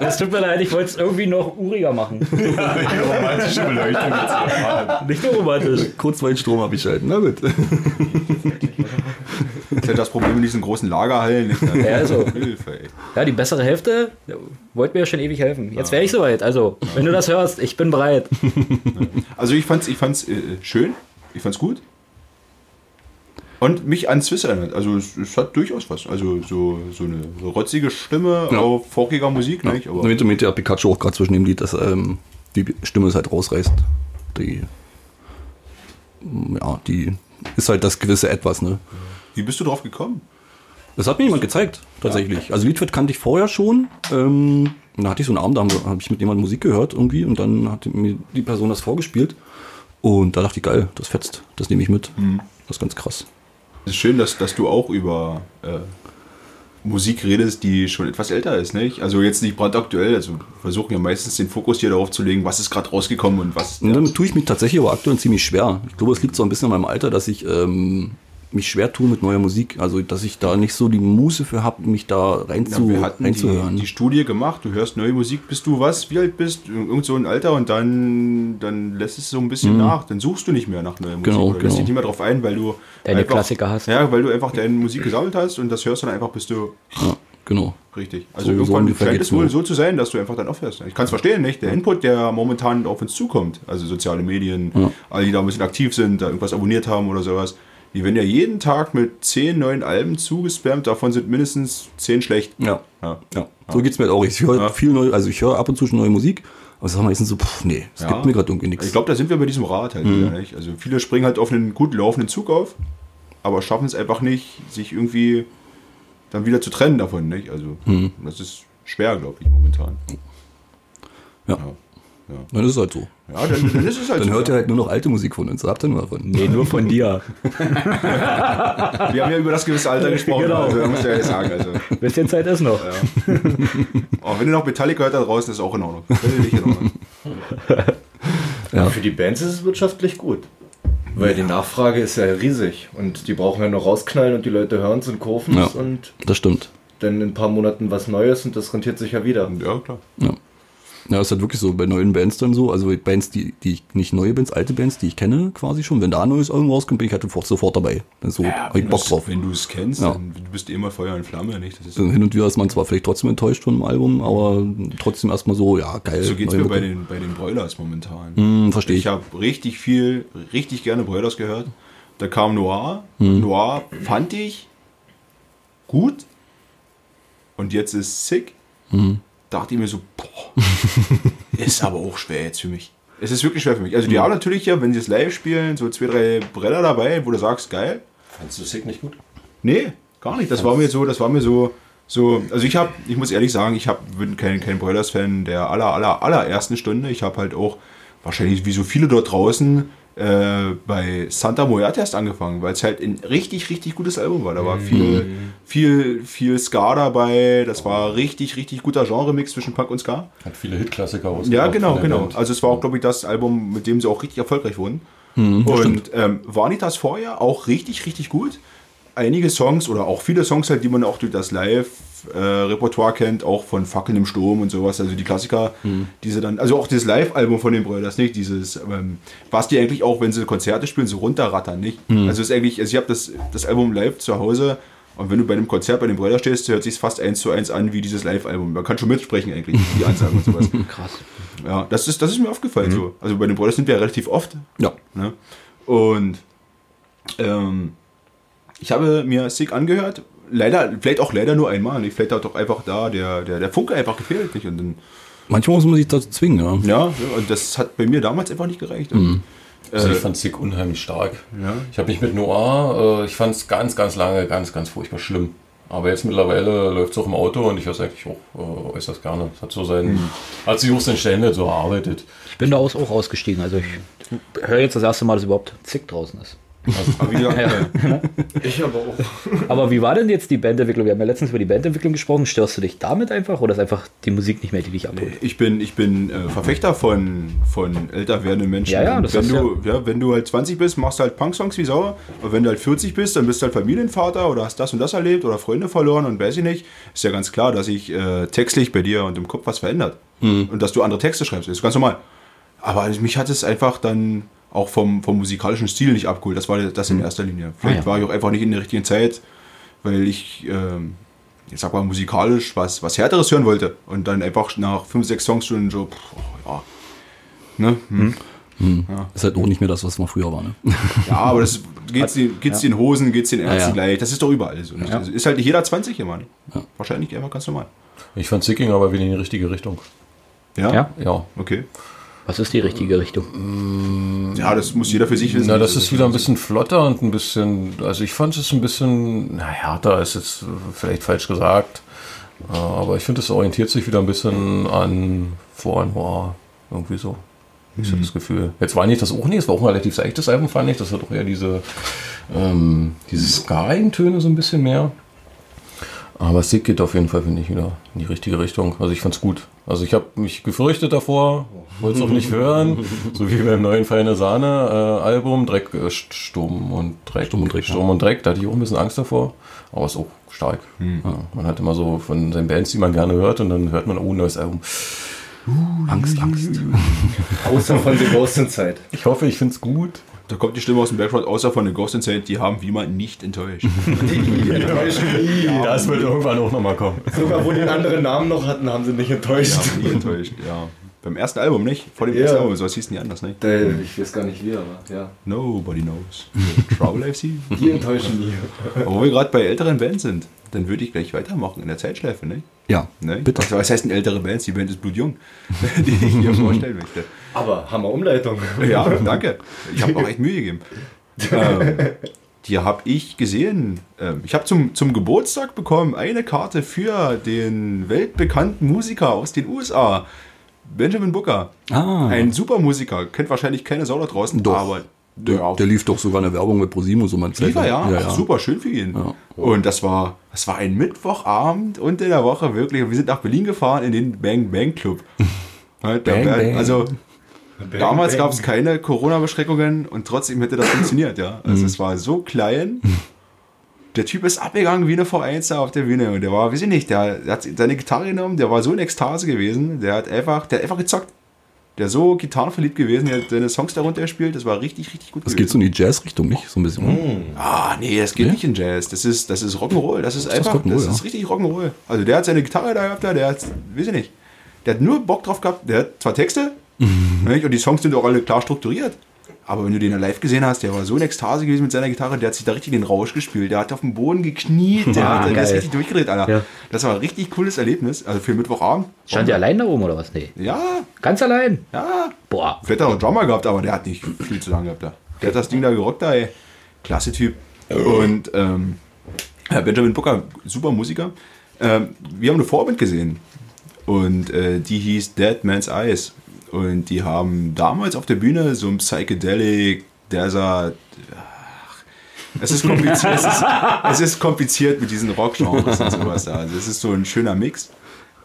Es tut mir leid, ich wollte es irgendwie noch uriger machen. romantische Beleuchtung jetzt. Nicht nur romantisch. Kurzweilstrom habe ich halt. Na gut. Das ist halt das Problem in diesen großen Lagerhallen. Ja, also. Hilfe, ey. Ja, die bessere Hälfte ja, wollte mir ja schon ewig helfen. Jetzt wäre ich soweit. Also, wenn du das hörst, ich bin bereit. Also ich fand's, ich fand's äh, schön, ich fand's gut. Und mich an Swiss erinnert. Also es, es hat durchaus was. Also so, so eine rotzige Stimme Ja. auf folkiger Musik, nicht? Aber mit der Pikachu auch gerade zwischen dem Lied, dass ähm, die Stimme es halt rausreißt. Die, ja, die ist halt das gewisse Etwas, ne? Wie bist du drauf gekommen? Das hat mir jemand gezeigt, tatsächlich. Also Liedwert kannte ich vorher schon. Ähm, da hatte ich so einen Abend, da habe hab ich mit jemandem Musik gehört irgendwie und dann hat mir die Person das vorgespielt. Und da dachte ich, geil, das fetzt, das nehme ich mit. Das ist ganz krass. Es ist schön, dass, dass du auch über äh, Musik redest, die schon etwas älter ist, nicht? Also jetzt nicht brandaktuell, also versuchen ja meistens den Fokus hier darauf zu legen, was ist gerade rausgekommen und was. Und damit tue ich mich tatsächlich aber aktuell ziemlich schwer. Ich glaube, es liegt so ein bisschen an meinem Alter, dass ich ähm, mich schwer tue mit neuer Musik. Also, dass ich da nicht so die Muße für habe, mich da rein Ja, zu, wir hatten die, reinzuhören. die Studie gemacht, du hörst neue Musik, bis du was, wie alt bist, irgend so ein Alter und dann, dann lässt es so ein bisschen nach, dann suchst du nicht mehr nach neuer Musik Genau, oder lässt genau. dich nicht mehr drauf ein, weil du Deine einfach, Klassiker hast. Ja, weil du einfach deine Musik gesammelt hast und das hörst du dann einfach, bis du ja, genau. richtig. Also So- so irgendwann ungefähr scheint es wohl so zu sein, dass du einfach dann aufhörst. Ich kann es verstehen, nicht? Der Input, der momentan auf uns zukommt, also soziale Medien, Ja. alle, die da ein bisschen aktiv sind, da irgendwas abonniert haben oder sowas, die werden ja jeden Tag mit zehn neuen Alben zugespammt, davon sind mindestens zehn schlecht. Ja. Ja. Ja, so geht's mir halt auch. Ich höre Ja. viel neu, also ich höre ab und zu schon neue Musik, aber es ist meistens so, pff, nee, es gibt mir gerade irgendwie nichts. Ich glaube, da sind wir bei diesem Rad halt Mhm. wieder, nicht? Also viele springen halt auf einen gut laufenden Zug auf, aber schaffen es einfach nicht, sich irgendwie dann wieder zu trennen davon, nicht? Also Mhm. das ist schwer, glaube ich, momentan. Ja. Ja, Dann ist es halt so. ja dann, dann ist es halt Dann so. hört ihr ja. halt nur noch alte Musik von uns. Habt ihr nur davon. Nee, nur von dir. Wir haben ja über das gewisse Alter gesprochen, Genau. also muss ich ja jetzt sagen. Also, Bisschen Zeit ist noch. auch wenn ihr noch Metallica hört da draußen, ist auch in Ordnung. Völlig in Ordnung. Ja. Für die Bands ist es wirtschaftlich gut. Weil die Nachfrage ist ja riesig und die brauchen ja nur rausknallen und die Leute hören es und kaufen es Ja. und Das stimmt. dann in ein paar Monaten was Neues und das rentiert sich ja wieder. Ja, klar. Ja. Ja, ist halt wirklich so bei neuen Bands dann so. Also Bands, die, die ich, nicht neue Bands, alte Bands, die ich kenne quasi schon. Wenn da ein neues Album rauskommt, bin ich halt sofort, dabei. So, hab ich Bock drauf. Wenn du es kennst, Ja. dann du bist immer Feuer und Flamme, nicht? Also hin und wieder ist man zwar vielleicht trotzdem enttäuscht von dem Album, aber trotzdem erstmal so, ja, geil. so geht es mir bei den, bei den Broilers momentan. Hm, verstehe ich. Ich habe richtig viel, richtig gerne Broilers gehört. Da kam Noir. Hm. Noir fand ich gut. Und jetzt ist Sick. Hm. Dachte ich mir so, boah, ist aber auch schwer jetzt für mich. Es ist wirklich schwer für mich. Also die haben natürlich ja, wenn sie es live spielen, so zwei, drei Breller dabei, wo du sagst, geil. Fandest du Sick nicht gut? Nee, gar nicht. Das war mir so, das war mir so, so, also ich habe, ich muss ehrlich sagen, ich hab, bin kein, kein Broilers-Fan der aller, aller, allerersten Stunde. Ich habe halt auch, wahrscheinlich wie so viele dort draußen, äh, bei Santa Muerte erst angefangen, weil es halt ein richtig, richtig gutes Album war. Da war viel, viel, viel Ska dabei. Das war richtig, richtig guter Genre-Mix zwischen Punk und Ska. Hat viele Hitklassiker aus. Ja, genau, genau. Also es war auch, glaube ich, das Album, mit dem sie auch richtig erfolgreich wurden. und ähm, Vanitas vorher auch richtig, richtig gut. Einige Songs oder auch viele Songs halt, die man auch durch das Live-Repertoire kennt, auch von Fackeln im Sturm und sowas, also die Klassiker, diese dann, also auch das Live-Album von den Brüders, nicht? Dieses, ähm, was die eigentlich auch, wenn sie Konzerte spielen, so runterrattern, nicht? Also es ist eigentlich, also ich habe das, das Album live zu Hause und wenn du bei einem Konzert bei den Brüdern stehst, hört sich fast eins zu eins an wie dieses Live-Album. Man kann schon mitsprechen eigentlich, die Ansagen und sowas. Krass. Ja, das ist, das ist mir aufgefallen so. Also bei den Brothers sind wir ja relativ oft. Ja. Ne? Und ähm, ich habe mir Sick angehört. Leider, vielleicht auch leider nur einmal. Nicht? Vielleicht hat doch einfach da der, der, der Funke einfach gefehlt. Nicht? Und dann, Manchmal muss man sich dazu zwingen, ja. ja, und das hat bei mir damals einfach nicht gereicht. Und, Also äh, ich fand Sick unheimlich stark. Ja. Ich habe mich mit Noir, äh, ich fand es ganz, ganz lange ganz, ganz furchtbar schlimm. Aber jetzt mittlerweile läuft es auch im Auto und ich höre es eigentlich auch äh, äußerst gerne. Es hat so sein, Mhm. hat sich auch sein Stände so erarbeitet. Ich bin da auch ausgestiegen. Also ich höre jetzt das erste Mal, dass überhaupt Zick draußen ist. Aber wie gesagt, äh, Ich aber auch. Aber wie war denn jetzt die Bandentwicklung? Wir haben ja letztens über die Bandentwicklung gesprochen. Störst du dich damit einfach oder ist einfach die Musik nicht mehr, die dich abholt? ich bin, ich bin äh, Verfechter von, von älter werdenden Menschen. Ja, ja, das wenn du, ja. wenn du halt 20 bist, machst du halt Punk-Songs wie sauer. Aber wenn du halt 40 bist, dann bist du halt Familienvater oder hast das und das erlebt oder Freunde verloren und weiß ich nicht. Ist ja ganz klar, dass sich äh, textlich bei dir und im Kopf was verändert. Und dass du andere Texte schreibst. Das ist ganz normal. Aber mich hat es einfach dann auch vom, vom musikalischen Stil nicht abgeholt. Das war das in erster Linie. Vielleicht Ah, ja. war ich auch einfach nicht in der richtigen Zeit, weil ich, ähm, ich sag mal, musikalisch was, was Härteres hören wollte. Und dann einfach nach fünf, sechs Songs schon so, pff, oh, ja. Ne? Hm. Ist halt auch nicht mehr das, was mal früher war. Ne? Ja, aber das geht's, den, geht's den Hosen, geht's den Ärzten ja. gleich. Das ist doch überall so. Ja. Das ist halt nicht jeder 20 hier, Mann. Wahrscheinlich einfach ganz normal. Ich fand Sicking aber wieder in die richtige Richtung. Ja? Ja? Ja. Okay. Was ist die richtige Richtung? Ja, das muss jeder für sich wissen. Na, das ist wieder ein bisschen flotter und ein bisschen, also ich fand es ein bisschen, na, härter ist jetzt vielleicht falsch gesagt, Äh, aber ich finde, es orientiert sich wieder ein bisschen an Vor Noir, irgendwie so. Ich habe das Gefühl. Jetzt war nicht das auch nicht, es war auch ein relativ seichtes Album, fand ich. Das hat auch eher diese, ähm, diese Ska-Töne so ein bisschen mehr. Aber Sick geht auf jeden Fall, finde ich, wieder in die richtige Richtung. Also ich fand's gut. Also ich habe mich gefürchtet davor, wollte es auch nicht hören. So wie beim neuen Feine Sahne äh, Album, Dreck, äh, St- Sturm und Dreck. Sturm und Dreck, Sturm und Dreck, da hatte ich auch ein bisschen Angst davor. Aber ist auch stark. Ja, man hat immer so von seinen Bands, die man gerne hört, und dann hört man, oh, ein neues Album. Angst, Angst. Außer von The Ghost Inside. Ich hoffe, ich find's gut. Da kommt die Stimme aus dem Background, außer von den Ghost in Saint, die haben wie man nicht enttäuscht. Das wird irgendwann auch nochmal kommen. Sogar wo die einen anderen Namen noch hatten, haben sie nicht Die enttäuscht. haben nie enttäuscht, ja. Beim ersten Album nicht, vor dem Ja. ersten Album, so hieß nie anders, nicht? Äh, Ich weiß gar nicht wie, aber ja. Nobody knows. Trouble FC. Die enttäuschen nie. Aber wo wir gerade bei älteren Bands sind, dann würde ich gleich weitermachen in der Zeitschleife, ne? Ja, ne? bitte. Was, was heißt denn ältere Bands? Die Band ist blutjung, die ich hier vorstellen möchte. Aber Hammer Umleitung. Ja, danke. Ich habe auch echt Mühe gegeben. ähm, die habe ich gesehen. Ähm, ich habe zum, zum Geburtstag bekommen eine Karte für den weltbekannten Musiker aus den USA, Benjamin Booker. Ah. Ein super Musiker. Kennt wahrscheinlich keine Sau da draußen, Doch. aber Der, der lief doch sogar eine Werbung mit ProSieben so man Liefer, ja. Ach, super, schön für ihn. Ja. Und das war, das war ein Mittwochabend und in der Woche wirklich. Wir sind nach Berlin gefahren in den Bang Bang Club. Ja, da Bang Bang. Also damals Bang. gab es keine Corona-Beschränkungen und trotzdem hätte das funktioniert, ja. Also es war so klein. Der Typ ist abgegangen wie eine V1 da auf der Bühne und der war, weiß ich nicht, der, der hat seine Gitarre genommen, der war so in Ekstase gewesen, der hat einfach, der hat einfach gezockt. Der ist so gitarrenverliebt gewesen, der hat seine Songs darunter gespielt, das war richtig, richtig gut Das geht so in die Jazz-Richtung, nicht? So ein bisschen. ne? Ah, nee, das geht Nee? nicht in Jazz. Das ist, das ist Rock'n'Roll. Das ist das einfach, Rock'n'Roll, das ja. ist richtig Rock'n'Roll. Also der hat seine Gitarre da gehabt, der hat, weiß ich nicht, der hat nur Bock drauf gehabt. Der hat zwar Texte, Mhm. und die Songs sind auch alle klar strukturiert. Aber wenn du den live gesehen hast, der war so in Ekstase gewesen mit seiner Gitarre, der hat sich da richtig den Rausch gespielt. Der hat auf dem Boden gekniet, der, Ah, hat, der ist geil. richtig durchgedreht, Alter. Ja. Das war ein richtig cooles Erlebnis. Also für Mittwochabend. Stand der allein da oben oder was? Nee. Ja, Ganz allein? ja. Boah. Vielleicht hat er noch Drummer gehabt, aber der hat nicht viel zu lange gehabt. Da. Der hat das Ding da gerockt, da, ey. Klasse Typ. Und ähm, ja, Benjamin Booker, super Musiker. Ähm, wir haben eine Vorband gesehen. Und äh, die hieß Dead Man's Eyes. Und die haben damals auf der Bühne so ein Psychedelic, Desert. Es ist kompliziert, es, ist, es ist kompliziert mit diesen Rockgenres und sowas. da. Also es ist so ein schöner Mix.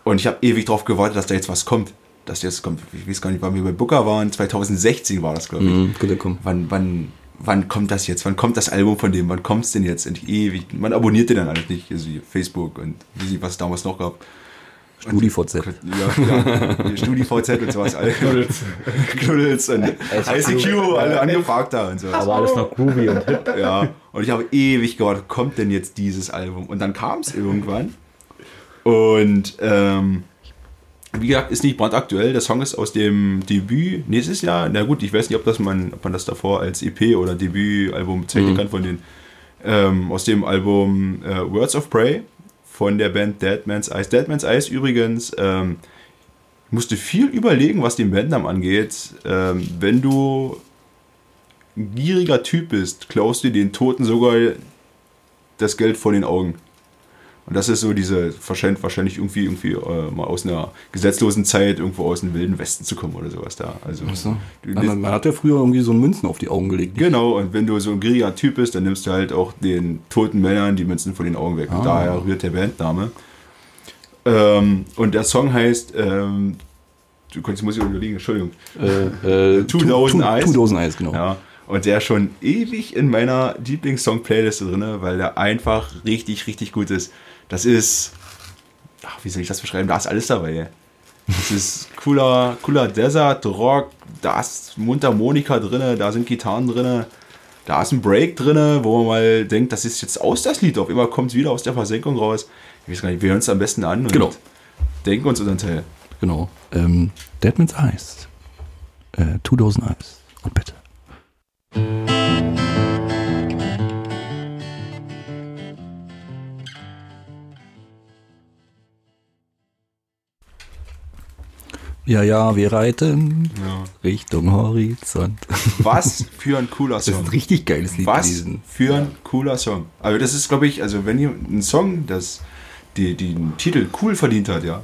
Und ich habe ewig drauf gewartet, dass da jetzt was kommt. Dass jetzt kommt. Ich weiß gar nicht, wann wir bei Booker waren. 2016 war das, glaube ich. Mhm, kommen. Wann, wann, wann kommt das jetzt? Wann kommt das Album von dem? Wann kommt es denn jetzt? Und ewig. Man abonniert den dann alles nicht. Also Facebook und wie sie was es damals noch gab. StudiVZ. Ja, ja. StudiVZ und sowas. Alle Knuddels. Knuddels und ICQ, alle angefragt da und sowas. Aber alles noch groovy und hip. Ja, und ich habe ewig gewartet, kommt denn jetzt dieses Album? Und dann kam es irgendwann. Und ähm, wie gesagt, ist nicht brandaktuell. Der Song ist aus dem Debüt nächstes Jahr. Na gut, ich weiß nicht, ob, das man, ob man das davor als EP oder Debütalbum bezeichnen kann von den. Ähm, aus dem Album äh, Words of Prey von der Band Dead Man's Eyes. Dead Man's Eyes übrigens ähm, musste viel überlegen, was den Bandnamen angeht. Ähm, wenn du ein gieriger Typ bist, klaust du den Toten sogar das Geld von den Augen. Und das ist so diese, wahrscheinlich, wahrscheinlich irgendwie, irgendwie äh, mal aus einer gesetzlosen Zeit, irgendwo aus dem wilden Westen zu kommen oder sowas da. Also, So. Man, man hat ja früher irgendwie so Münzen auf die Augen gelegt. Genau, und wenn du so ein gieriger Typ bist, dann nimmst du halt auch den toten Männern die Münzen von den Augen weg. Und Ah. daher rührt der Bandname. Ähm, und der Song heißt, ähm, du kannst, muss ich überlegen, Entschuldigung. Äh, äh, 2000 Eyes. 2000 Eyes, genau. Ja, und der ist schon ewig in meiner Lieblingssong-Playlist drin, weil der einfach richtig, richtig gut ist. Das ist, ach, wie soll ich das beschreiben? Da ist alles dabei. Das ist cooler, cooler Desert Rock, da ist Mundharmonika drin, da sind Gitarren drin, da ist ein Break drin, wo man mal denkt, das ist jetzt aus das Lied. Auf immer kommt es wieder aus der Versenkung raus. Ich weiß gar nicht, wir hören es am besten an und Genau. denken uns unseren Teil. Genau. Ähm, Deadman's Eyes. Äh, 2000 Eyes. Und bitte. Ja, ja, wir reiten Ja. Richtung Horizont. Was für ein cooler Das ist Song. ein richtig geiles Lied Was gewesen. für ein cooler Song. Also das ist, glaube ich, also wenn ihr ein Song, das die, die den Titel cool verdient hat, ja,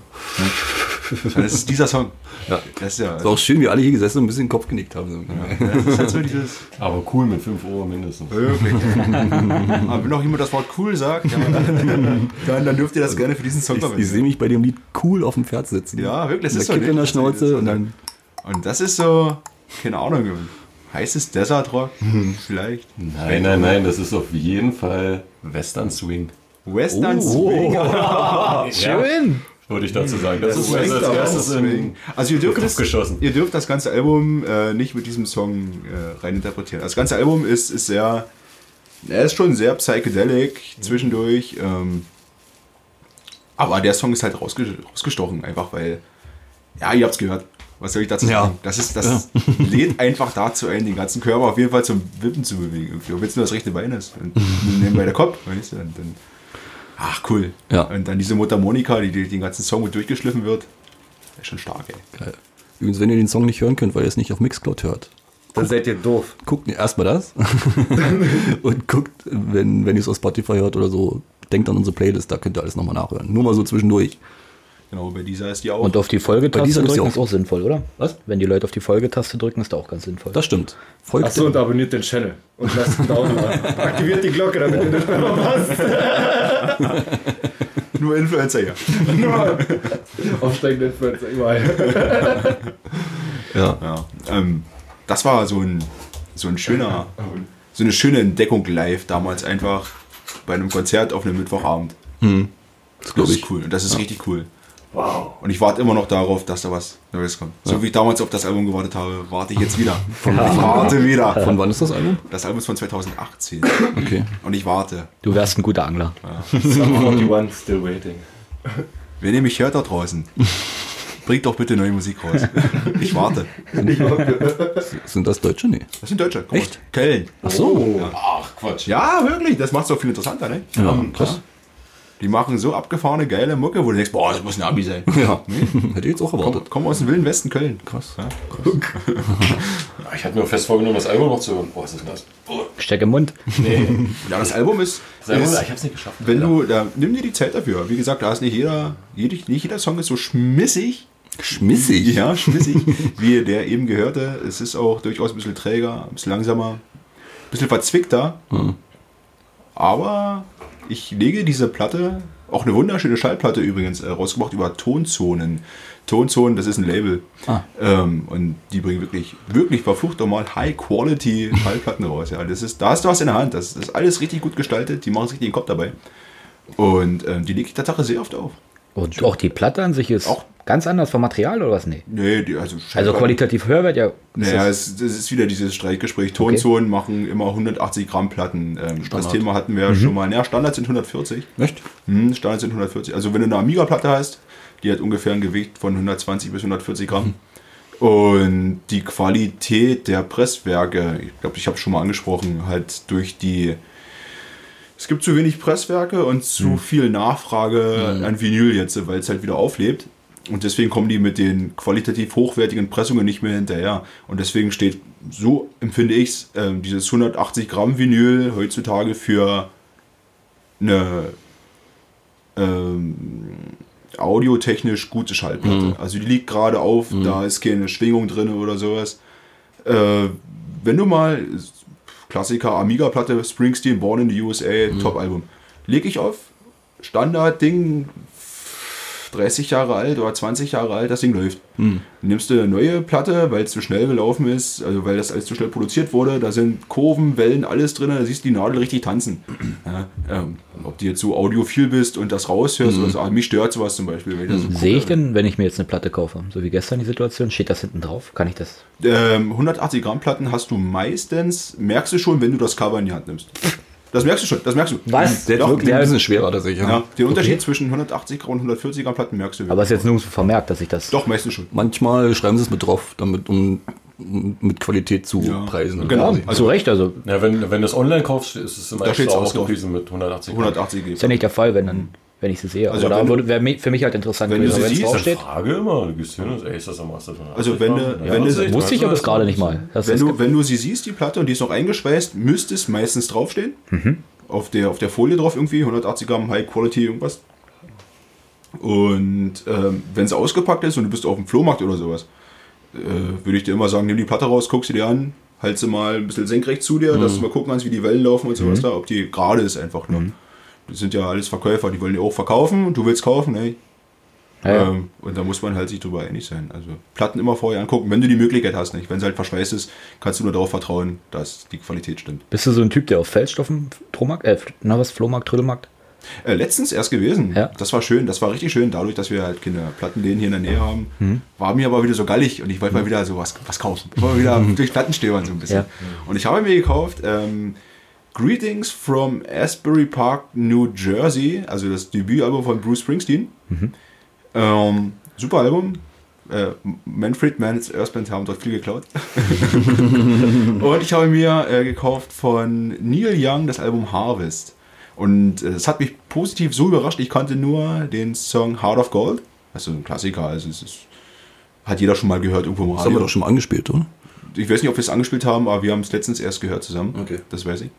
dann ist es dieser Song. Ja. Das ist ja, Ist auch schön, wie alle hier gesessen und ein bisschen den Kopf genickt haben. So. das ist halt so dieses, Aber cool mit 5 Euro mindestens. wirklich. Aber wenn auch jemand das Wort cool sagt, ja, dann, dann dürft ihr das gerne für diesen Song Ich, ich verwenden. sehe mich bei dem Lied cool auf dem Pferd sitzen. Ja, wirklich, das ist so in der das Schnauze und dann Und das ist so, keine Ahnung, heißt es Desert Rock? Vielleicht. Nein, nein, nein, das ist auf jeden Fall Western Swing. Western Oh. Swing. Schön. Würde ich dazu sagen. Das, ist mir Swing, als erstes in. Also ihr dürft, das, geschossen. ihr dürft das ganze Album äh, nicht mit diesem Song äh, reininterpretieren. Das ganze Album ist, ist sehr, er ist schon sehr psychedelic zwischendurch. Ähm, aber der Song ist halt rausge rausgestochen, einfach weil, ja, ihr habt es gehört. Was soll ich dazu Ja. sagen? Das, ist, das lädt einfach dazu ein, den ganzen Körper auf jeden Fall zum Wippen zu bewegen. Irgendwie. Ob jetzt nur das rechte Bein ist. Und nebenbei der Kopf, weißt du? Und dann, ach, cool. Ja. Und dann diese Mundharmonika, die, die den ganzen Song mit durchgeschliffen wird. Ist schon stark, ey. Geil. Übrigens, wenn ihr den Song nicht hören könnt, weil ihr es nicht auf Mixcloud hört, Dann seid ihr doof. guckt erstmal das und guckt, wenn, wenn ihr es auf Spotify hört oder so, denkt an unsere Playlist, da könnt ihr alles nochmal nachhören. Nur mal so zwischendurch. Genau, bei dieser ist die auch. Und auf die Bei Folgetaste dieser ist drücken ja ist auch- auch sinnvoll, oder? Was? Wenn die Leute auf die Folgetaste drücken, ist auch ganz sinnvoll. Das stimmt. Folgt Achso, und abonniert den Channel. Und lasst einen Daumen da. Aktiviert die Glocke, damit ihr nicht mehr verpasst. nur Influencer hier. Aufsteigende Influencer überall. ja. Ja. Ähm, das war so ein, so ein schöner, so eine schöne Entdeckung live damals einfach bei einem Konzert auf einem Mittwochabend. Das Das glaube ist ich. cool. Und das ist richtig cool. Wow. Und ich warte immer noch darauf, dass da was Neues kommt. So wie ich damals auf das Album gewartet habe, warte ich jetzt wieder. Ich warte wieder. Von wann ist das Album? Das Album ist von 2018. Okay. Und ich warte. Du wärst ein guter Angler. Sum 41, still waiting. Wenn ihr mich hört da draußen, bringt doch bitte neue Musik raus. Ich warte. Sind das Deutsche? Nee. Das sind Deutsche. Komm Echt? aus Köln. Ach so. Ach, Quatsch. Ja, wirklich. Das macht es auch viel interessanter, ne? Ja, krass. Die machen so abgefahrene, geile Mucke, wo du denkst, boah, das muss ein Abi sein. Ja. Hätte ich jetzt auch erwartet. Komm, komm aus dem wilden Westen Köln. Krass. Ja. Ich hatte mir fest vorgenommen, das Album noch zu hören. Boah, was ist denn das? Oh, Steck im Mund. nee. ja, das Album ist, Das Album, ist ich hab's nicht geschafft. wenn du, da, nimm dir die Zeit dafür. Wie gesagt, da ist nicht jeder, jede, nicht jeder Song ist so schmissig, Schmissig. ja, schmissig, wie der eben gehörte. Es ist auch durchaus ein bisschen träger, ein bisschen langsamer, ein bisschen verzwickter. Aber ich lege diese Platte, auch eine wunderschöne Schallplatte übrigens, äh, rausgebracht über Tonzonen. Tonzonen, das ist ein Label. Ah. Ähm, und die bringen wirklich, wirklich verflucht nochmal High-Quality Schallplatten raus. Ja, das ist, da hast du was in der Hand. Das ist alles richtig gut gestaltet. Die machen sich richtig den Kopf dabei. Und ähm, die lege ich Tatsache sehr oft auf. Und auch die Platte an sich ist Auch- ganz anders vom Material oder was? Nee. Nee, die, also, Also qualitativ höherwert, ja. Naja, es, das ist wieder dieses Streitgespräch. Tonzonen machen immer 180 Gramm Platten. Ähm, das. Thema hatten wir ja schon mal. Ja, Standard sind 140. Echt? Hm, Standard sind 140. Also wenn du eine Amiga-Platte hast, die hat ungefähr ein Gewicht von 120 bis 140 Gramm. Und die Qualität der Presswerke, ich glaube, ich habe es schon mal angesprochen, halt durch die. Es gibt zu wenig Presswerke und zu viel Nachfrage an Vinyl jetzt, weil es halt wieder auflebt. Und deswegen kommen die mit den qualitativ hochwertigen Pressungen nicht mehr hinterher. Und deswegen steht, so empfinde ich es, ähm, dieses 180 Gramm Vinyl heutzutage für eine ähm, audiotechnisch gute Schallplatte. Also die liegt gerade auf, da ist keine Schwingung drin oder sowas. Äh, wenn du mal, Klassiker, Amiga-Platte, Springsteen, Born in the USA, Top-Album. Leg ich auf, Standard-Ding, 30 Jahre alt oder 20 Jahre alt, das Ding läuft. Nimmst du eine neue Platte, weil es zu schnell gelaufen ist, also weil das alles zu schnell produziert wurde, da sind Kurven, Wellen, alles drin, da siehst du die Nadel richtig tanzen. Ja, ähm, ob du jetzt so audiophil bist und das raushörst oder so, ah, mich stört sowas zum Beispiel. Das so Sehe ich denn, wenn ich mir jetzt eine Platte kaufe, so wie gestern die Situation, steht das hinten drauf? Kann ich das? Ähm, 180 Gramm Platten hast du meistens, merkst du schon, wenn du das Cover in die Hand nimmst. Das merkst du schon, das merkst du. Was? Der ist Doch, wirklich ein bisschen schwerer tatsächlich. Ja, Ja. den Unterschied zwischen 180 Gramm und 140 Gramm Platten merkst du. Aber es ist jetzt nirgendwo vermerkt, dass ich das. Doch, merkst du schon. Manchmal schreiben sie es mit drauf, damit um mit Qualität zu Ja. preisen. Genau. quasi. zu Recht, also Ja, wenn, wenn du es online kaufst, ist es immer Da extra steht's ausgepriesen mit 180 Gramm. 180 ist ja nicht der Fall, wenn dann, wenn ich sie sehe. Also da du- würde- wäre für mich halt interessant wenn du gewesen, sie wenn es siehst, draufsteht. Frage immer, du gehst hin und sagst, ey, ist das am Master von Also wenn du- wenn du- Wusste ich aber das gerade nicht mal. Das Wenn ist, du, wenn du sie siehst, die Platte, und die ist noch eingeschweißt, müsste es meistens draufstehen. Auf, der, auf der Folie drauf irgendwie, 180 Gramm High Quality irgendwas. Und ähm, wenn sie ausgepackt ist und du bist auf dem Flohmarkt oder sowas, äh, würde ich dir immer sagen, nimm die Platte raus, guck sie dir an, halt sie mal ein bisschen senkrecht zu dir, dass du mal gucken kannst, wie die Wellen laufen und sowas da, ob die gerade ist einfach nur. Das sind ja alles Verkäufer, die wollen die auch verkaufen und du willst kaufen, ey. ja, ja. Ähm, und da muss man halt sich drüber einig sein. Also Platten immer vorher angucken, wenn du die Möglichkeit hast. Nicht? Wenn sie halt verschweißt ist, kannst du nur darauf vertrauen, dass die Qualität stimmt. Bist du so ein Typ, der auf Feldstoffen Flohmarkt, äh, na was, Flohmarkt, Trödelmarkt? Äh, letztens erst gewesen. Ja. Das war schön. Das war richtig schön. Dadurch, dass wir halt keine Plattenläden hier in der Nähe haben, Mhm. war mir aber wieder so gallig und ich wollte mal wieder so was, was kaufen. Ich wollte wieder durch Plattenstöbern so ein bisschen. Ja. Und ich habe mir gekauft ähm, Greetings from Asbury Park, New Jersey, also das Debütalbum von Bruce Springsteen. Mhm. Ähm, super Album. Äh, Manfred Mann's Earthband haben dort viel geklaut. und ich habe mir äh, gekauft von Neil Young das Album Harvest. Und äh, es hat mich positiv so überrascht, ich kannte nur den Song Heart of Gold. Also ein Klassiker, also es ist, hat jeder schon mal gehört irgendwo im Das haben wir Radio. doch schon mal angespielt, oder? Ich weiß nicht, ob wir es angespielt haben, aber wir haben es letztens erst gehört zusammen. Okay. Das weiß ich.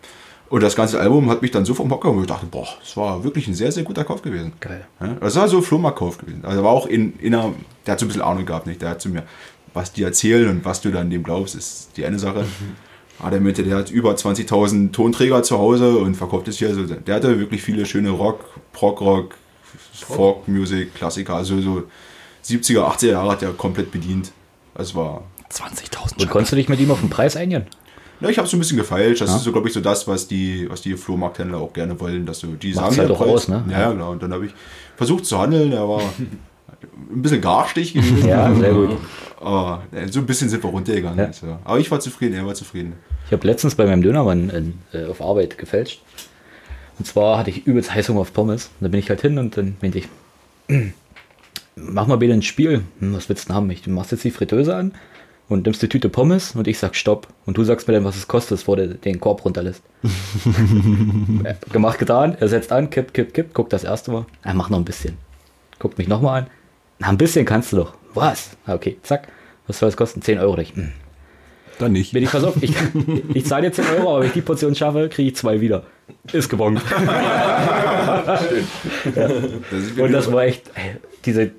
Und das ganze Album hat mich dann so vom Hocker und ich dachte, boah, das war wirklich ein sehr, sehr guter Kauf gewesen. Geil. Ja, das war so ein Flohmarktkauf gewesen. Also war auch in, in einer, der hat so ein bisschen Ahnung gehabt, nicht? Der hat zu mir, was die erzählen und was du dann dem glaubst, ist die eine Sache. Ah, der meinte, der hat über 20.000 Tonträger zu Hause und verkauft es hier. Also der hatte wirklich viele schöne Rock, Prog-Rock, Folk-Music, Klassiker. Also so 70er, 80er Jahre hat er komplett bedient. Das war 20.000 Und konntest du dich mit ihm auf den Preis einigen? ja, ich habe so ein bisschen gefeilscht. Das Ja. ist so, glaube ich, so das, was die, was die Flohmarkthändler auch gerne wollen, dass du die Macht's sagen halt ja auch aus, ne? Ja, ja, genau. Und dann habe ich versucht zu handeln. Er war ein bisschen garstig gewesen. Ja, sehr gut. Aber äh, so ein bisschen sind wir runtergegangen. Ja. Also. Aber ich war zufrieden, er war zufrieden. Ich habe letztens bei meinem Dönermann in, äh, auf Arbeit gefälscht. Und zwar hatte ich übelst Heißhunger auf Pommes. Und da bin ich halt hin und dann meinte ich, mach mal bitte ein Spiel. Hm, was willst du denn haben? Ich, du machst jetzt die Fritteuse an und nimmst die Tüte Pommes und ich sag Stopp. Und du sagst mir dann, was es kostet, bevor du den Korb runterlässt. Äh, Gemacht, getan. Er setzt an, kippt, kippt, kippt, guckt das erste Mal. Er macht noch ein bisschen. Guckt mich nochmal an. Na, ein bisschen kannst du doch. Was? Ah, Okay, zack. Was soll es kosten? 10 Euro. Ich, hm, Dann nicht. bin ich auf, ich, ich zahle jetzt 10 Euro, aber wenn ich die Portion schaffe, kriege ich zwei wieder. Ist sind wir Und das war echt, ey, diese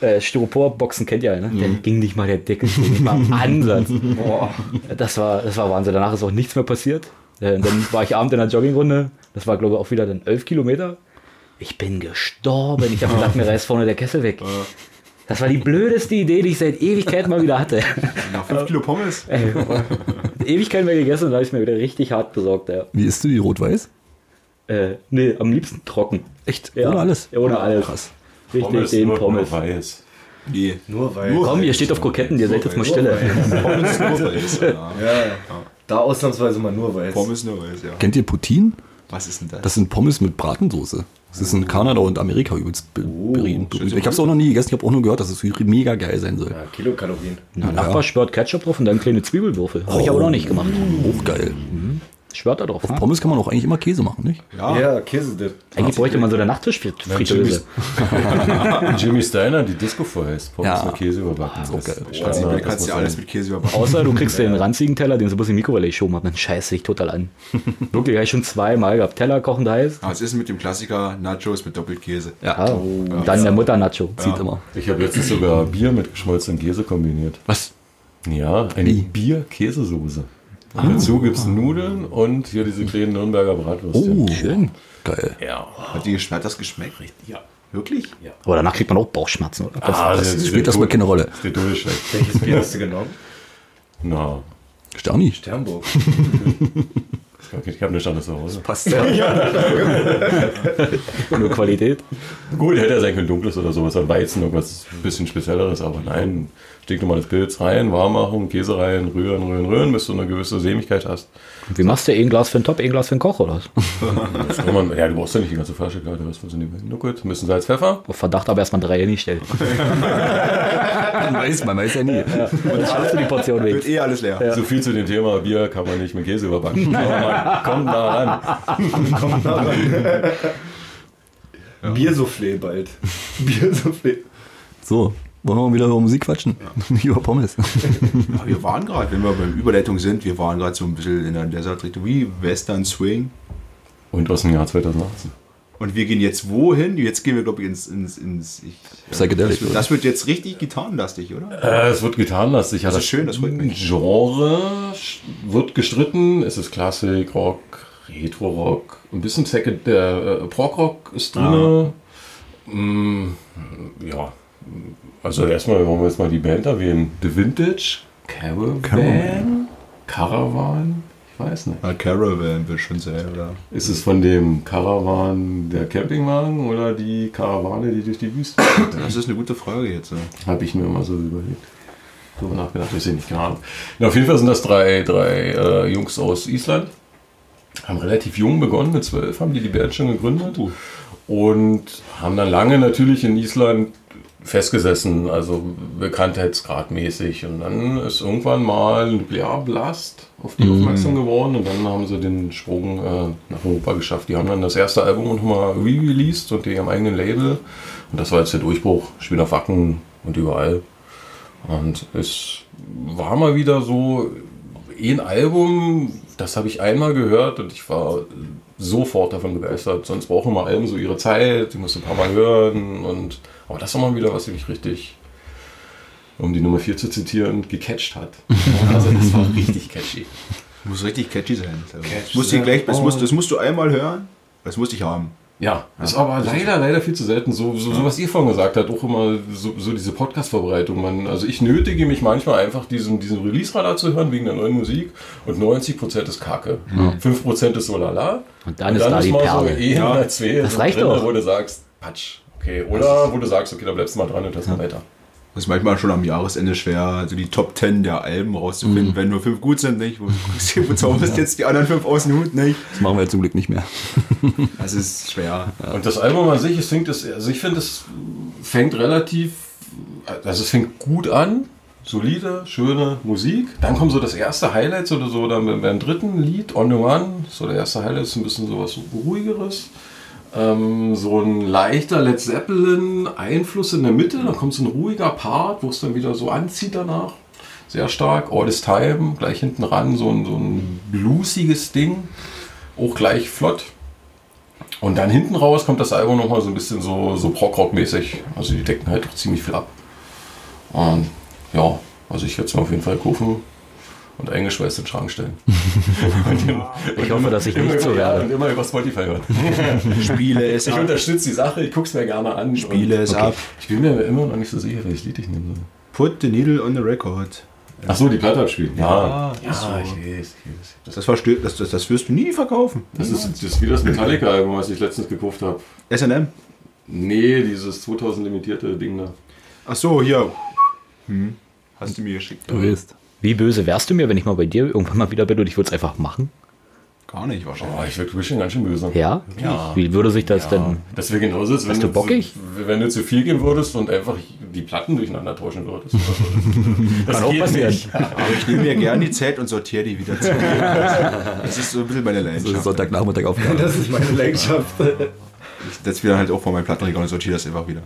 äh, Styropor-Boxen kennt ihr ja, ne? Dann ging nicht mal der Deckel, nicht mal im Ansatz. Boah, das war, das war Wahnsinn. Danach ist auch nichts mehr passiert. Äh, dann war ich abend in der Joggingrunde. Das war, glaube ich, auch wieder dann 11 Kilometer. Ich bin gestorben. Ich habe gedacht, mir reißt vorne der Kessel weg. Das war die blödeste Idee, die ich seit Ewigkeit mal wieder hatte. nach 5 Kilo Pommes. Ey, boah. Ewigkeit mehr gegessen und da habe ich mir wieder richtig hart besorgt. Ja. Wie isst du die rot-weiß? Äh, nee, am liebsten trocken. Echt? Ja. Ohne alles? Ja, ohne alles. Krass. Richtig, den nur, Pommes. Nur weiß. Nee. Nur weil. Komm, ihr steht auf Kroketten, ihr seid jetzt mal stille. Pommes nur weiß. Ja. Ja, da ausnahmsweise mal nur weiß. Pommes nur weiß, ja. Kennt ihr Poutine? Was ist denn das? Das sind Pommes mit Bratensoße. Das ist in Kanada und Amerika übelst be- berühmt. Ich habe es auch noch nie gegessen, ich habe auch nur gehört, dass es mega geil sein soll. Ja, Kilokalorien. Na, Nachbar spürt Ketchup drauf und dann kleine Zwiebelwürfel. Habe ich aber noch nicht gemacht. Hochgeil. Schwört da drauf. Auf Pommes kann man auch eigentlich immer Käse machen, nicht? Ja, Ja, Käsedip. Eigentlich bräuchte man so eine Nachttischfritteuse. Jimmy Steiner, die Disco heißt. Pommes Ja. mit Käse überbacken. So Das geil. ist Prinzipiell Standard, kannst das ja alles mit Käse überbacken. Außer du kriegst den ranzigen Teller, den sie bloß in die Mikrowelle geschoben haben, dann scheißt dich total an. Wirklich, habe ich schon zweimal gehabt. Teller kochend heiß. Aber es ist mit dem Klassiker Nachos mit Doppelkäse. Ja. Und dann der Mutter-Nacho. Zieht immer. Ich habe letztens sogar Bier mit geschmolzenem Käse kombiniert. Was? Ja, eine Bier-Käsesoße. Und dazu gibt es Nudeln und hier diese kleinen Nürnberger Bratwürstchen. Oh, schön. Geil. Ja. Hat, die, hat das geschmeckt? Ja. Wirklich? Aber danach kriegt man auch Bauchschmerzen, oder? Ah, Das spielt das mal keine Rolle. Das ist. Welches Bier hast du genommen? Na, Sterni. Sternburg. ich habe nicht alles zu Hause. Passt ja. Nur Qualität. Gut, hätte ja sein können dunkles oder sowas, ein Weizen, irgendwas ein bisschen spezielleres, aber nein, stinknormales Pilz rein, warm machen, Käse rein, rühren, rühren, rühren, bis du eine gewisse Sämigkeit hast. Wie machst du ein Glas für einen Top, ein Glas für einen Koch, oder? was? Das man, ja, du brauchst ja nicht die ganze Flasche, klar, du hast was in die Nur gut, ein bisschen Salz, Pfeffer. Auf Verdacht aber erstmal drei hinstellen. Man weiß, man weiß ja nie. Und alles für die Portion weg. Wird eh alles leer. So viel zu dem Thema Bier kann man nicht mit Käse überbacken. Aber man kommt da ran. Biersoufflé bald. Biersoufflé. So, wollen wir mal wieder über Musik quatschen? Nicht über Pommes. Ja, wir waren gerade, wenn wir beim Überleitung sind, wir waren gerade so ein bisschen in der Desert-Richtung wie Western Swing. Und aus dem Jahr 2018. Und wir gehen jetzt wohin? Jetzt gehen wir, glaube ich, ins. ins, ins ich, Psychedelic, das, das wird jetzt richtig gitarrenlastig, oder? Äh, es wird getanlastig. Ja, Das ist schön, das freut mich. Genre wird gestritten. Es ist Klassik, Rock, Retro-Rock, ein bisschen Second, äh, Prog-Rock ist drin. Mm, ja, also erstmal wollen wir jetzt mal die Band erwähnen. The Vintage, Caravan, Caravan. Caravan, ich weiß nicht. Na, Caravan wird schon sein, oder? Ist es von dem Caravan der Campingwagen oder die Karawane, die durch die Wüste geht? Das ist eine gute Frage jetzt. ja. Habe ich mir immer so überlegt. So nachgedacht, ich sehe nicht, keine Ahnung. Na, auf jeden Fall sind das drei, drei äh, Jungs aus Island. Haben relativ jung begonnen, mit zwölf haben die die Band schon gegründet. Und haben dann lange natürlich in Island festgesessen, also bekanntheitsgradmäßig. Und dann ist irgendwann mal Nuklearblast auf die aufmerksam geworden und dann haben sie den Sprung äh, nach Europa geschafft. Die haben dann das erste Album nochmal re-released und die haben eigenen Label. Und das war jetzt der Durchbruch. Spielen auf Wacken und überall. Und es war mal wieder so ein Album, das habe ich einmal gehört und ich war sofort davon begeistert. Sonst brauchen immer Alben so ihre Zeit, die musst du ein paar Mal hören. Und, aber das war mal wieder, was mich richtig, um die Nummer 4 zu zitieren, gecatcht hat. Also das war richtig catchy. Muss richtig catchy sein. Das, Catchy musst du gleich, das, musst, das musst du einmal hören. Das musst ich haben. Ja, ist aber leider, leider viel zu selten. So, so, so was ihr vorhin gesagt habt, auch immer so, so diese Podcast-Vorbereitung. Also ich nötige mich manchmal einfach, diesen, diesen Release-Radar zu hören wegen der neuen Musik und 90% ist Kacke. 5% ist so lala. Und dann ist da die mal Perle. so eh oder zwei Das so reicht drin, doch. wo du sagst, Patsch. Okay, oder wo du sagst, okay, da bleibst du mal dran und hörst mal weiter. Das ist manchmal schon am Jahresende schwer, so die Top 10 der Alben rauszufinden, wenn nur fünf gut sind, nicht? Wo, wo zauberst jetzt die anderen fünf aus dem Hut, nicht? Das machen wir jetzt zum Glück nicht mehr. Das ist schwer. Und das Album an sich, es fängt das, also ich finde, es fängt relativ, also es fängt gut an, solide, schöne Musik. Dann kommt so das erste Highlight oder so, dann beim, beim dritten Lied, On the One, so der erste Highlight ist ein bisschen sowas ruhigeres. Ähm, so ein leichter Led Zeppelin Einfluss in der Mitte, dann kommt so ein ruhiger Part, wo es dann wieder so anzieht danach. Sehr stark. All this Time, gleich hinten ran, so ein, so ein bluesiges Ding. Auch gleich flott. Und dann hinten raus kommt das Album nochmal so ein bisschen so, so Prog-Rock-mäßig. Also die decken halt doch ziemlich viel ab. Und ja, also ich werde es mir auf jeden Fall kaufen und eingeschweißt in den Schrank stellen. Und immer- Ich hoffe, dass ich immer nicht so werde. Und immer über Spotify hören. Spiele es Ich ab. unterstütze die Sache, ich gucke es mir gerne an. Spiele es ab. Ich bin mir immer noch nicht so sicher, welches Lied ich nehme. Put the needle on the record. Ach so, die Platte abspielen. Ja, Ja, ja, so. ich weiß, ich weiß. Das, Das, das, das, das wirst du nie verkaufen. das, ist, das ist wie das Metallica-Album, was ich letztens gekauft habe. SM. Nee, dieses 2000 limitierte Ding da. Ach so, hier. Hm. Hast du mir geschickt? Du weißt. Wie böse wärst du mir, wenn ich mal bei dir irgendwann mal wieder bin und ich würde es einfach machen? Gar nicht wahrscheinlich. Oh, ich werde bestimmt ganz schön böse. Ja? Ja. Wie würde sich das Ja, denn... das wäre genauso, als wenn du bockig? Zu, wenn du zu viel geben würdest und einfach die Platten durcheinander tauschen würdest. Das Kann auch geht passieren. nicht. Aber ich nehme mir gerne die Zeit und sortiere die wieder zurück. Das ist so ein bisschen meine Leidenschaft. Sonntagnachmittag Aufgabe. Das ist meine Leidenschaft. Ich setze wieder halt auch vor mein Plattenregal und sortiere das einfach wieder.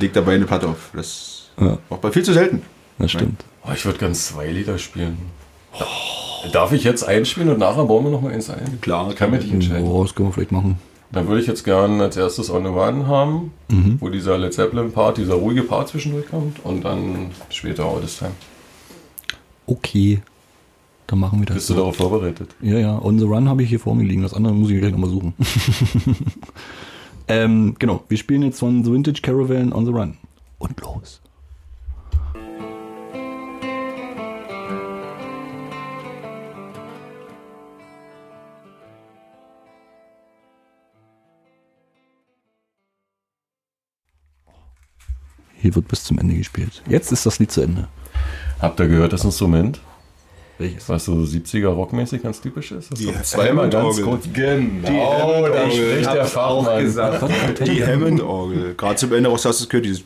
Leg dabei eine Platte auf. Das Ja. macht man viel zu selten. Das stimmt. Oh, ich würde ganz zwei Lieder spielen. Darf ich jetzt einspielen und nachher bauen wir noch mal eins ein? Klar, Ich kann mich nicht entscheiden. Oh, das können wir vielleicht machen. Dann würde ich jetzt gern als erstes On the One haben, Mhm. wo dieser Led Zeppelin-Part, dieser ruhige Part zwischendurch kommt und dann später All This Time. Okay. Dann machen wir das. Bist du darauf vorbereitet? Ja, ja. On the Run habe ich hier vor mir liegen. Das andere muss ich gleich nochmal suchen. ähm, genau. Wir spielen jetzt von The Vintage Caravan On the Run. Und los. Hier wird bis zum Ende gespielt. Jetzt ist das Lied zu Ende. Habt ihr gehört das Instrument? Welches? Was so 70er rockmäßig ganz typisch ist? Das Die doch zweimal ganz Hammond-Orgel. kurz. Genau, Hammond-Orgel. da spricht Ich der Fachmann. gesagt. Die Hammond-Orgel. Gerade zum Ende raus hast du es gehört, dieses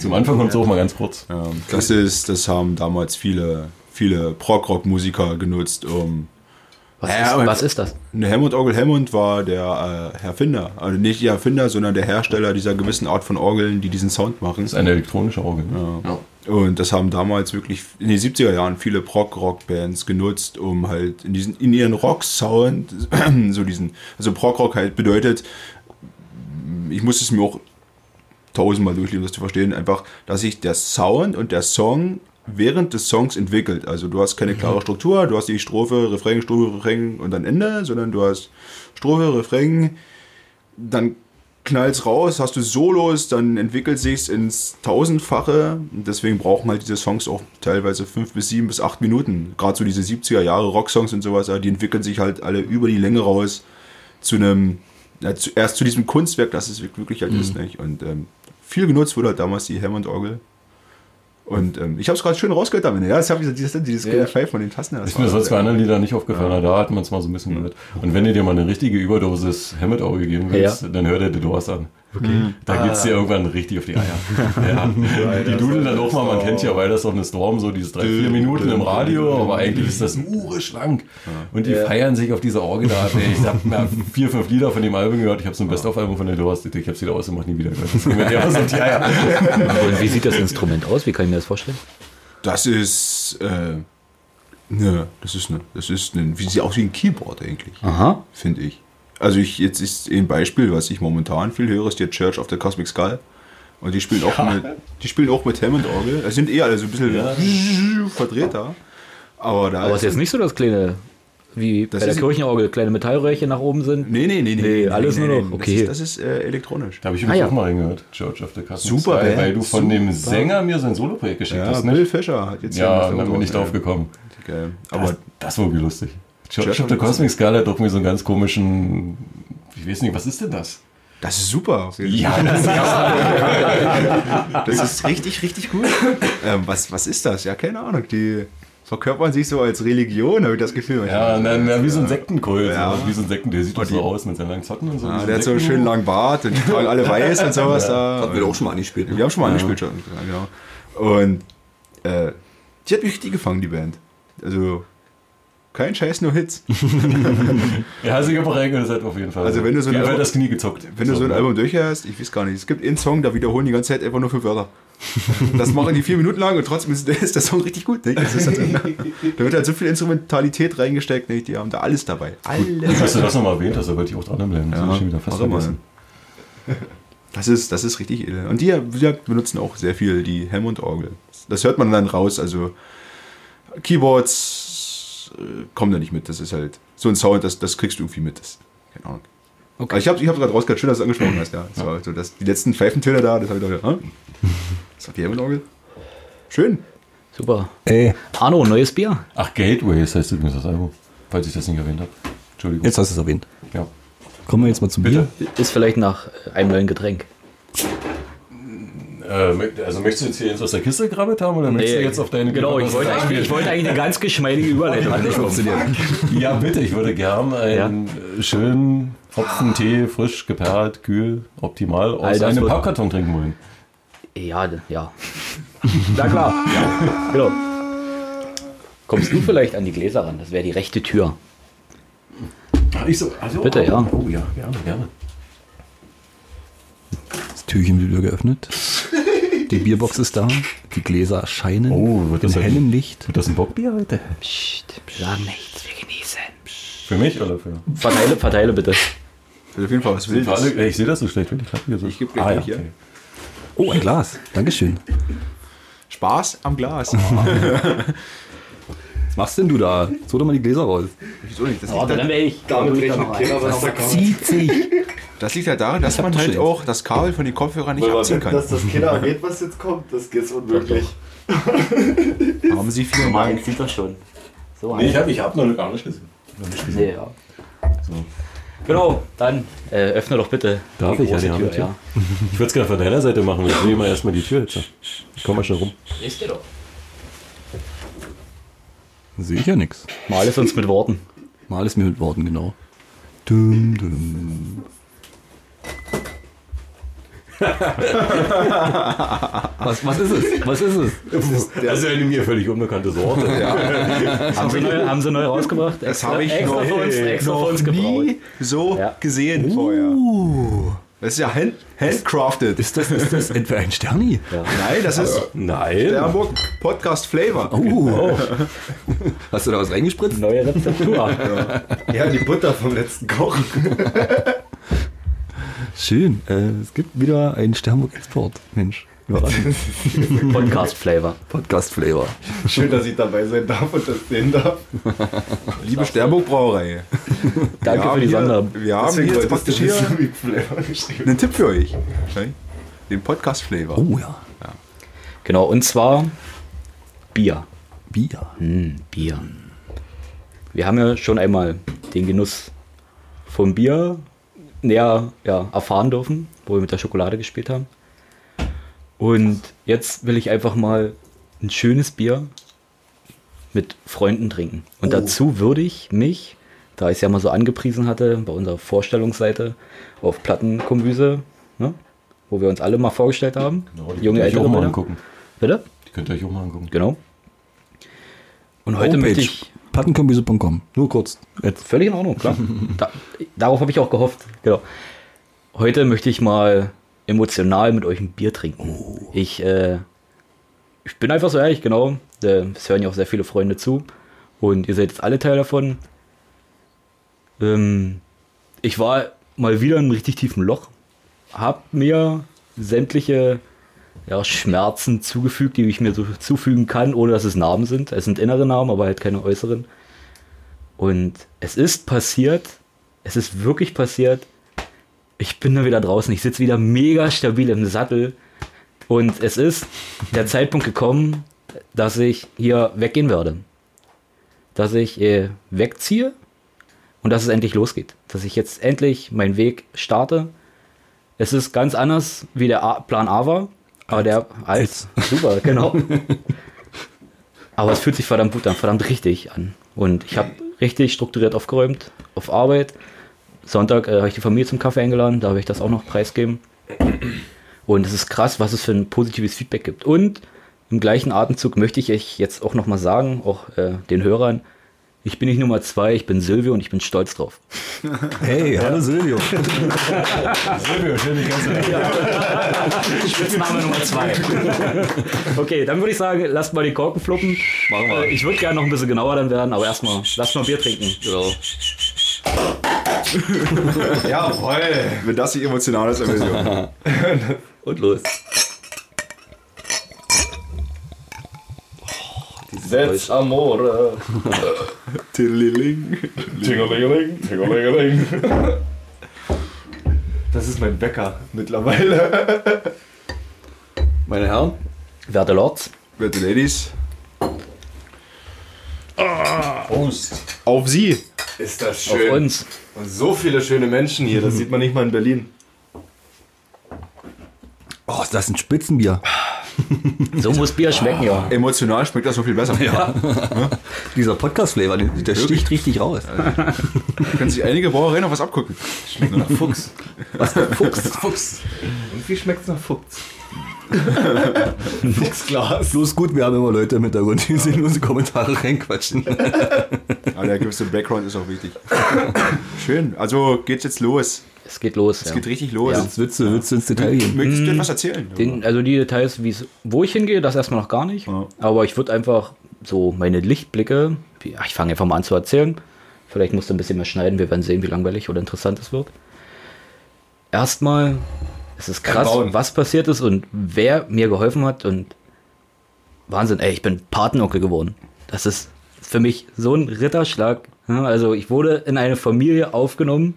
Zum Anfang kommt es auch mal ganz kurz. Ja, das ist, das haben damals viele, viele Prog-Rock-Musiker genutzt, um Was, Ja, ist, was ist das? Eine Hammond-Orgel. Hammond war der äh, Erfinder, also nicht der Erfinder, sondern der Hersteller dieser gewissen Art von Orgeln, die diesen Sound machen. Das ist eine elektronische Orgel. Ja. Und das haben damals wirklich in den 70er Jahren viele Prog-Rock-Bands genutzt, um halt in, diesen, in ihren Rock-Sound, so diesen, also Prog-Rock halt bedeutet, ich muss es mir auch tausendmal durchlesen, um das zu verstehen, einfach, dass sich der Sound und der Song während des Songs entwickelt. Also du hast keine klare Struktur, du hast die Strophe, Refrain, Strophe, Refrain und dann Ende, sondern du hast Strophe, Refrain, dann knallt's raus, hast du Solos, dann entwickelt sich's ins Tausendfache. Und deswegen brauchen halt diese Songs auch teilweise fünf bis sieben bis acht Minuten. Gerade so diese 70er Jahre Rocksongs und sowas, die entwickeln sich halt alle über die Länge raus zu einem, ja, zu, erst zu diesem Kunstwerk, das es wirklich halt ist. Nicht? Und ähm, viel genutzt wurde halt damals die Hammond-Orgel. Und ähm, ich habe es gerade schön rausgehört damit. Ja, das habe ich dieses, dieses Ja. Pfeif von den Tasten. Das Ist mir sonst bei anderen Liedern nicht aufgefallen, da hat man es mal so ein bisschen gehört. Und wenn du dir mal eine richtige Überdosis Hammond-Auge geben willst, dann hör dir The Doors an. Okay. Da geht's dir irgendwann richtig auf die Eier. ja. Die dudeln dann auch mal, man kennt ja, weil das doch eine Storm, so dieses drei, vier Minuten im Radio, aber eigentlich ist das ureschlank. Und die Ja. feiern sich auf dieser Orgel da. Ich habe mir vier, fünf Lieder von dem Album gehört, ich habe so ein Best-of-Album von The Doors, ich habe sie da ausgemacht, nie wieder gehört. Und wie sieht das Instrument aus? Wie kann ich mir das vorstellen? Das ist, äh, ne, das ist ne, das ist ne, wie sie auch wie ein Keyboard eigentlich, Aha. finde ich. Also ich jetzt ist ein Beispiel, was ich momentan viel höre, ist der Church of the Cosmic Skull. Und die spielen auch mit, die spielen auch mit Hammond Orgel. Das sind eher also ein bisschen verdrehter. Aber da Aber es ist jetzt nicht so, dass kleine, wie Das bei der Kirchenorgel, kleine Metallröhrchen nach oben sind. Nee, nee, nee, nee. Nee, alles nur noch, okay. Das ist, das ist äh, elektronisch. Da habe ich Ah, übrigens ja. auch mal reingehört, Church of the Cosmic Super Sky, weil du von dem super. Sänger mir sein Soloprojekt geschickt Ja, hast, Bill? Fischer hat jetzt Ja, dann eine bin ich drauf gekommen. Geil. Aber Aber das, das war irgendwie lustig. Church, Church of the Cosmic Skull hat doch mir so einen ganz komischen, ich weiß nicht, was ist denn das? das ist super. Ja, das ist Das ist richtig, richtig gut. ähm, was, was ist das? Ja, keine Ahnung. Die verkörpern sich so als Religion, habe ich das Gefühl. Ja, na, na, wie so ein Sektenkult. Ja. So, wie so ein Sekten, der sieht doch so aus mit seinen langen Zotten und so. Ja, wie der hat so einen schönen langen Bart und die tragen alle weiß und sowas da. Hatten wir auch schon mal angespielt. Ne? Wir haben schon mal angespielt schon. Ja, genau. Und äh, die hat mich richtig gefangen, die Band. Also kein Scheiß, nur Hits. Ja, sich aber reingehört auf jeden Fall. Also wenn du so ein Album- das Knie gezuckt. Wenn du so ein ne? Album durchhörst, ich weiß gar nicht, es gibt einen Song, da wiederholen die ganze Zeit einfach nur fünf Wörter. Das machen die vier Minuten lang und trotzdem ist, ist der Song richtig gut. Ist halt, da wird halt so viel Instrumentalität reingesteckt, nicht? die haben da alles dabei. Alles. Dass du das nochmal erwähnt hast, da wollte ich auch dranbleiben. Das Ja, ich schon wieder fast vergessen. Das ist, das ist richtig edel. Und die wir benutzen auch sehr viel die Hammond-Orgel. Das hört man dann raus. Also Keyboards äh, kommen da nicht mit. Das ist halt so ein Sound, das, das kriegst du irgendwie mit. Das, keine Ahnung. Okay. Aber ich habe ich hab gerade rausgehört, schön, dass du es angesprochen hast. Ja. Das war so, das, die letzten Pfeifentöne da, das habe ich doch hm? Das war die Hammond-Orgel. Schön. Super. Ey, Arno, neues Bier. Ach, Gateways heißt übrigens das Album. Falls ich das nicht erwähnt habe. Entschuldigung. jetzt hast du es erwähnt. Ja. Kommen wir jetzt mal zum Bitte? Bier. Ist vielleicht nach einem neuen Getränk. Äh, also möchtest du jetzt hier aus der Kiste gekrabbelt haben oder möchtest du jetzt auf deine Genau, ich wollte, eigentlich, ich wollte eigentlich eine ganz geschmeidige Überleitung. Funktioniert. Ja, bitte, ich würde gern einen äh, schönen Hopfen Tee, frisch, geperlt, kühl, optimal aus das einem Pappkarton trinken wollen. Ja, ja. Na klar. Ja, genau. Kommst du vielleicht an die Gläser ran? Das wäre die rechte Tür. Ich so, also, Bitte, ja. Oh ja, gerne, gerne. Das Türchen wird wieder geöffnet. Die Bierbox ist da. Die Gläser erscheinen Oh, wird in das ein- hellem Licht. Wird das ein Bockbier heute? Psst, sag nichts, wir genießen. Für mich oder für? Verteile, verteile bitte. Will auf jeden Fall was Wildes. ich sehe das so schlecht, wenn ich gerade hier so. Ich geb gleich ah, ja, hier. okay. Oh, ein Glas. Dankeschön. Spaß am Glas. Was machst denn du da? Hol doch mal die Gläser raus. Wieso nicht? Das Oh, liegt, dann halt, wäre ich. Damit rechnet keiner, was da kommt. Zieht sich. Das liegt halt daran, dass man halt auch das Kabel von den Kopfhörern nicht Weil abziehen kann. dass das Kinder erwähnt, was jetzt kommt, das geht's unmöglich. Haben sie viel Nein, sieht doch schon. So, Nee, ich habe ich hab noch gar nicht gesehen. Noch nicht gesehen. Nee, ja. Genau, dann äh, öffne doch bitte Darf die ich? Ja, große die Tür. die Tür. Ja. Ich würde es gerne von deiner Seite machen. Ich sehe mal erstmal die Tür jetzt. Ich komme mal schnell rum. Ist dir doch. Sehe ich ja nichts. Mal es uns mit Worten. Mal ist mir mit Worten, genau. Dum, dum. was, was ist es? Was ist es? Das ist ja mir völlig unbekannte Worte. Haben sie, neu, haben sie neu rausgebracht? Das habe ich extra noch, für uns, extra für uns gebraut. nie so Ja. gesehen vorher. Das ist ja hand, handcrafted. Ist das, ist das entweder ein Sterni? Nein, das ist Nein. der Hamburg Podcast Flavor. Oh. Hast du da was reingespritzt? Neue Rezeptur. Ja, die Butter vom letzten Kochen. Schön. Äh, es gibt wieder einen Sternburg-Export. Mensch, überraschend. Podcast-Flavor. Podcast-Flavor. Schön, dass ich dabei sein darf und das sehen darf. Liebe Sternburg Brauerei. Danke Wir für die Sonder. Wir haben hier jetzt praktisch hier einen Tipp für euch. Den Podcast Flavor. Oh ja. Genau, und zwar Bier. Bier. Hm, Bier. Wir haben ja schon einmal den Genuss vom Bier näher ja, erfahren dürfen, wo wir mit der Schokolade gespielt haben. Und jetzt will ich einfach mal ein schönes Bier mit Freunden trinken. Und dazu würde ich mich, da ich es ja mal so angepriesen hatte, bei unserer Vorstellungsseite auf Plattenkombüse, ne, wo wir uns alle mal vorgestellt haben. Genau, die junge könnt ihr euch ältere auch mal angucken. Bitte? Die könnt ihr euch auch mal angucken. Genau. Und heute möchte ich Plattenkombüse.com. Nur kurz. Jetzt. Völlig in Ordnung, klar. da, darauf habe ich auch gehofft. Genau. Heute möchte ich mal emotional mit euch ein Bier trinken. Ich, äh, ich bin einfach so ehrlich, genau. Äh, Es hören ja auch sehr viele Freunde zu. Und ihr seid jetzt alle Teil davon. Ähm, ich war mal wieder in einem richtig tiefen Loch. Hab mir sämtliche ja, Schmerzen zugefügt, die ich mir so zufügen kann, ohne dass es Narben sind. Es sind innere Narben, aber halt keine äußeren. Und es ist passiert, es ist wirklich passiert. Ich bin da wieder draußen, ich sitze wieder mega stabil im Sattel. Und es ist der Zeitpunkt gekommen, dass ich hier weggehen werde. Dass ich äh, wegziehe und dass es endlich losgeht. Dass ich jetzt endlich meinen Weg starte. Es ist ganz anders, wie der A Plan A war. Aber der als, super, genau. Aber es fühlt sich verdammt gut an, verdammt richtig an. Und ich habe richtig strukturiert aufgeräumt auf Arbeit. Sonntag äh, habe ich die Familie zum Kaffee eingeladen, da habe ich das auch noch preisgeben. Und es ist krass, was es für ein positives Feedback gibt. Und im gleichen Atemzug möchte ich euch jetzt auch nochmal sagen, auch äh, den Hörern, ich bin nicht Nummer zwei, ich bin Silvio und ich bin stolz drauf. Hey, hallo Silvio. Silvio, schön die ganze Spitzname Nummer zwei. okay, dann würde ich sagen, lasst mal die Korken fluppen. Machen wir. Äh, Ich würde gerne noch ein bisschen genauer dann werden, aber erstmal, lasst mal Bier trinken. Genau. Jawohl. Wenn das nicht emotional ist, nicht. Und los. Setz Amore. Tilliling. Tingelingeling, tingelingeling. Das ist mein Bäcker mittlerweile. Meine Herren, Werte Lords, Werte Ladies, Prost. auf Sie. Ist das auf schön. uns. Und so viele schöne Menschen hier, das sieht man nicht mal in Berlin. Oh, ist das ein Spitzenbier? So muss Bier schmecken, ja. Emotional schmeckt das so viel besser. Ja. Dieser Podcast-Flavor, der, der sticht richtig raus. Da können sich einige Brauereien noch was abgucken. Schmeckt nach Fuchs. Was Fuchs. Fuchs. Und wie schmeckt's nach Fuchs? Nix Glas. Bloß gut, wir haben immer Leute im Hintergrund, die sich in unsere Kommentare reinquatschen. Aber der gewisse Background ist auch wichtig. Schön. Also geht's jetzt los. Es geht los. Es ja. geht richtig los. Jetzt willst du, willst du ins Detail gehen. Möchtest du etwas erzählen? Den, also die Details, wo ich hingehe, das erstmal noch gar nicht. Ja. Aber ich würde einfach so meine Lichtblicke, wie- ja, ich fange einfach mal an zu erzählen. Vielleicht musst du ein bisschen mehr schneiden, wir werden sehen, wie langweilig oder interessant es wird. Erstmal, es ist krass, was passiert ist und wer mir geholfen hat und Wahnsinn, ey, ich bin Patenonkel geworden. Das ist für mich so ein Ritterschlag. Ja, Also ich wurde in eine Familie aufgenommen.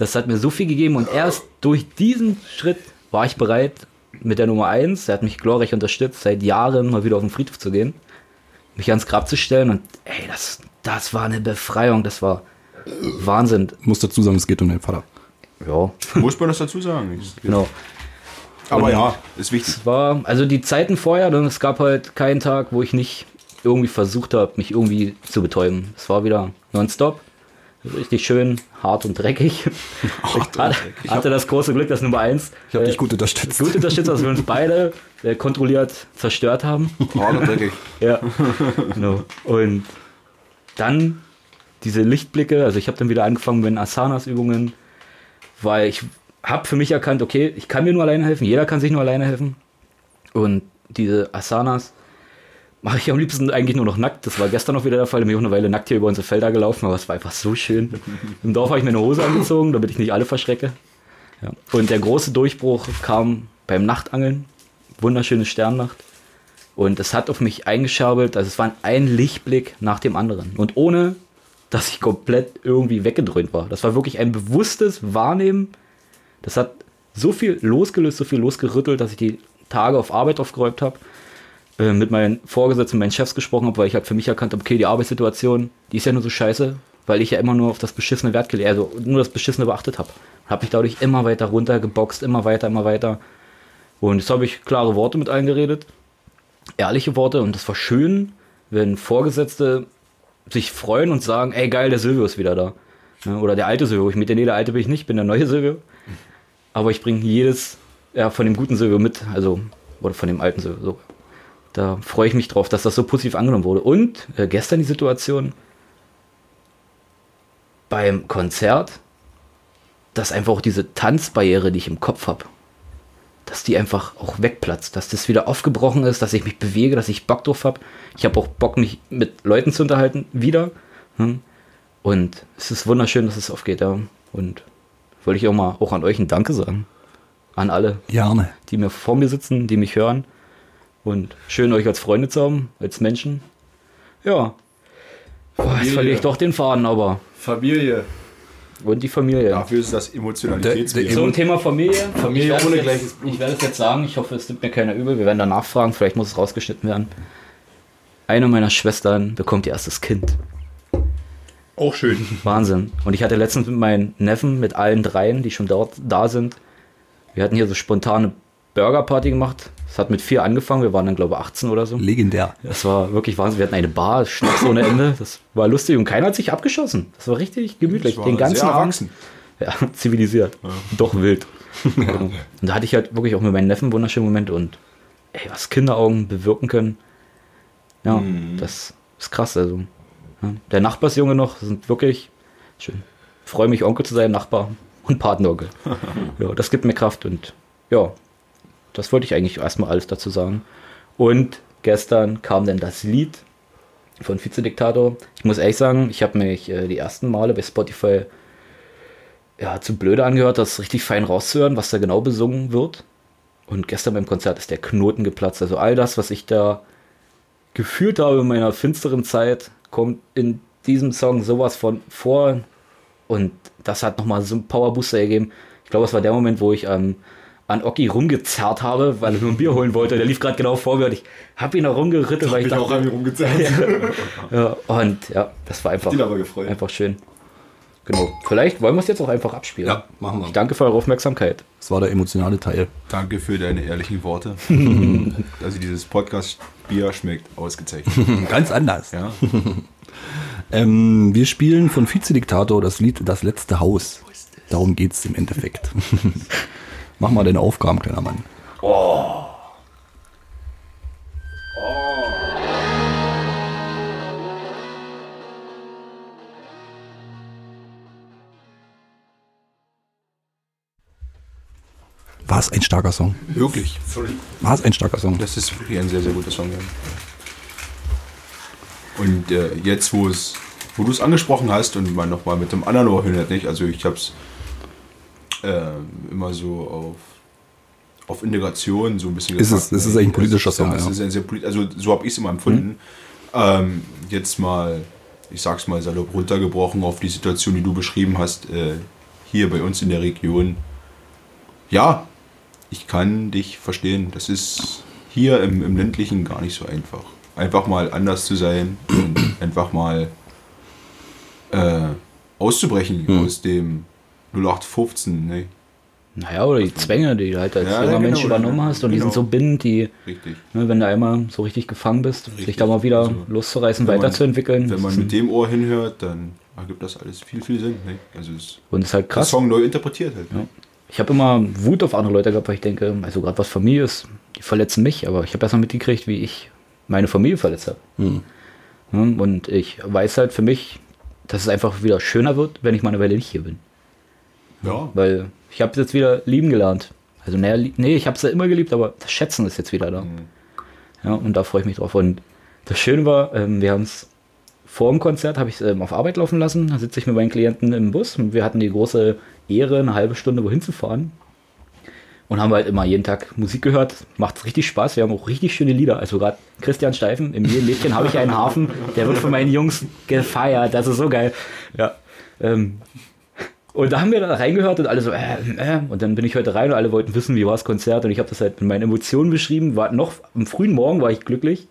Das hat mir so viel gegeben und erst durch diesen Schritt war ich bereit, mit der Nummer 1, er hat mich glorreich unterstützt, seit Jahren mal wieder auf den Friedhof zu gehen, mich ans Grab zu stellen und ey, das, das war eine Befreiung, das war Wahnsinn. Ich muss dazu sagen, es geht um deinen Vater. Ja, Muss man das dazu sagen? Genau. Aber ja, ist wichtig. Es war, also die Zeiten vorher, dann, es gab halt keinen Tag, wo ich nicht irgendwie versucht habe, mich irgendwie zu betäuben. Es war wieder nonstop. Richtig schön, hart und dreckig. ich hatte, hatte das große Glück, dass Nummer 1 Ich habe dich gut unterstützt. gut unterstützt, dass wir uns beide äh, kontrolliert zerstört haben. Hart und dreckig. Ja, genau. Und dann diese Lichtblicke, also ich habe dann wieder angefangen mit den Asanas-Übungen, weil ich habe für mich erkannt, okay, ich kann mir nur alleine helfen, jeder kann sich nur alleine helfen. Und diese Asanas mache ich am liebsten eigentlich nur noch nackt. Das war gestern noch wieder der Fall. Ich bin auch eine Weile nackt hier über unsere Felder gelaufen, aber es war einfach so schön. Im Dorf habe ich mir eine Hose angezogen, damit ich nicht alle verschrecke. Ja. Und der große Durchbruch kam beim Nachtangeln. Wunderschöne Sternnacht. Und es hat auf mich eingescherbelt, also es war ein Lichtblick nach dem anderen. Und ohne, dass ich komplett irgendwie weggedröhnt war. Das war wirklich ein bewusstes Wahrnehmen. Das hat so viel losgelöst, so viel losgerüttelt, dass ich die Tage auf Arbeit aufgeräumt habe, äh, mit meinen Vorgesetzten, meinen Chefs gesprochen habe, weil ich halt für mich erkannt habe, okay, die Arbeitssituation, die ist ja nur so scheiße, weil ich ja immer nur auf das beschissene Wert gelegt, also nur das beschissene beachtet habe. Habe mich dadurch immer weiter runtergeboxt, immer weiter, immer weiter. Und jetzt habe ich klare Worte mit allen geredet, ehrliche Worte und das war schön, wenn Vorgesetzte sich freuen und sagen, ey geil, der Silvio ist wieder da. Ja, oder der alte Silvio. Ich mit der nee, der alte bin ich nicht, bin der neue Silvio. Aber ich bringe jedes ja, von dem guten Silvio mit, also oder von dem alten Silvio. So. Da freue ich mich drauf, dass das so positiv angenommen wurde. Und äh, gestern die Situation beim Konzert, dass einfach auch diese Tanzbarriere, die ich im Kopf habe, dass die einfach auch wegplatzt, dass das wieder aufgebrochen ist, dass ich mich bewege, dass ich Bock drauf habe. Ich habe auch Bock, mich mit Leuten zu unterhalten, wieder. Hm? Und es ist wunderschön, dass es aufgeht, ja. Und wollte ich auch mal auch an euch ein Danke sagen. An alle, Gerne. die mir vor mir sitzen, die mich hören. Und schön, euch als Freunde zu haben, als Menschen. Ja. Boah, jetzt verliere ich doch den Faden, aber. Familie. Und die Familie. Dafür ist das Emotionalitätsbier. Der- So ein Thema Familie. Familie ohne es gleiches Ich werde es jetzt sagen, ich hoffe, es nimmt mir keiner übel. Wir werden danach fragen, vielleicht muss es rausgeschnitten werden. Eine meiner Schwestern bekommt ihr erstes Kind. Auch schön. Wahnsinn. Und ich hatte letztens mit meinen Neffen, mit allen dreien, die schon dort da sind, wir hatten hier so spontane Burgerparty gemacht. Es hat mit vier angefangen, wir waren dann glaube ich 18 oder so. Legendär. Das war wirklich Wahnsinn. Wir hatten eine Bar, Schnaps ohne Ende. Das war lustig und keiner hat sich abgeschossen. Das war richtig gemütlich. Das war Den ganzen sehr Abend. erwachsen. Ja, zivilisiert. Doch wild. Genau. Und da hatte ich halt wirklich auch mit meinen Neffen wunderschöne Momente und ey, was Kinderaugen bewirken können. Ja, das ist krass. Also, ja. Der Nachbarsjunge noch sind wirklich schön. Ich freue mich, Onkel zu sein, Nachbar und Patenonkel. ja, das gibt mir Kraft und ja, das wollte ich eigentlich erstmal alles dazu sagen. Und gestern kam dann das Lied von Vizediktator. Ich muss ehrlich sagen, ich habe mich äh, die ersten Male bei Spotify ja, zu blöde angehört, das richtig fein rauszuhören, was da genau besungen wird. Und gestern beim Konzert ist der Knoten geplatzt. Also all das, was ich da gefühlt habe in meiner finsteren Zeit, kommt in diesem Song sowas von vor. Und das hat nochmal so einen Powerbooster gegeben. Ich glaube, es war der Moment, wo ich ähm, an Oki rumgezerrt habe, weil er nur ein Bier holen wollte. Der lief gerade genau vor mir und ich habe ihn da rumgeritten, weil ich Bin auch dachte, an mir rumgezeigt. ja, und ja, das war einfach, aber gefreut. einfach schön. Genau. Vielleicht wollen wir es jetzt auch einfach abspielen. Ja, machen wir. Ich danke für eure Aufmerksamkeit. Das war der emotionale Teil. Danke für deine ehrlichen Worte. also dieses Podcast-Bier schmeckt ausgezeichnet. Ganz anders. Ja. Ähm, wir spielen von Vizediktator das Lied Das letzte Haus. Darum geht's im Endeffekt. Mach mal deine Aufgaben, kleiner Mann. Oh. War es ein starker Song? Wirklich. War es ein starker Song? Das ist wirklich ein sehr, sehr guter Song. Ja. Und äh, jetzt, wo es, wo du es angesprochen hast und man nochmal mit dem anderen Ohr hört, nicht? Also ich habe es äh, immer so auf, auf Integration so ein bisschen Ist es- ist es eigentlich ein politischer Song, Ja, es ist ein sehr polit- also so habe ich es immer empfunden. Ähm, jetzt mal, ich sag's mal salopp runtergebrochen auf die Situation, die du beschrieben hast, äh, hier bei uns in der Region. Ja, ich kann dich verstehen. Das ist hier im, im ländlichen gar nicht so einfach. Einfach mal anders zu sein und einfach mal äh, auszubrechen Hm. aus dem 0815. Ne? Naja, oder die Zwänge, die du halt als Ja, junger ja, Mensch genau, übernommen hast und die genau. sind so bindend, die, Richtig. ne, wenn du einmal so richtig gefangen bist, sich Richtig. da mal wieder Also, loszureißen, wenn man- weiterzuentwickeln. Wenn man mit dem Ohr hinhört, dann ergibt das alles viel, viel Sinn. Ne? Also es und ist halt der krass. Song neu interpretiert halt. Ne? Ich habe immer Wut auf andere Leute gehabt, weil ich denke, also gerade was Familie ist, die verletzen mich, aber ich habe erst mal mitgekriegt, wie ich meine Familie verletzt habe. Hm. Ne, Und ich weiß halt für mich, dass es einfach wieder schöner wird, wenn ich mal eine Weile nicht hier bin. Ja. Weil ich habe es jetzt wieder lieben gelernt. Also naja, nee, ich habe es ja immer geliebt, aber das Schätzen ist jetzt wieder da. Ja, und da freue ich mich drauf. Und das Schöne war, ähm, wir haben es vor dem Konzert, habe ich es ähm, auf Arbeit laufen lassen. Da sitze ich mit meinen Klienten im Bus und wir hatten die große Ehre, eine halbe Stunde wohin zu fahren. Und haben halt immer jeden Tag Musik gehört. Macht richtig Spaß. Wir haben auch richtig schöne Lieder. Also gerade Christian Steifen, im Mädchen habe ich einen Hafen. Der wird von meinen Jungs gefeiert. Das ist so geil. Ja. Ähm, und da haben wir da reingehört und alle so, äh, äh. Und dann bin ich heute rein und alle wollten wissen, wie war das Konzert. Und ich habe das halt mit meinen Emotionen beschrieben. War noch am frühen Morgen war ich glücklich.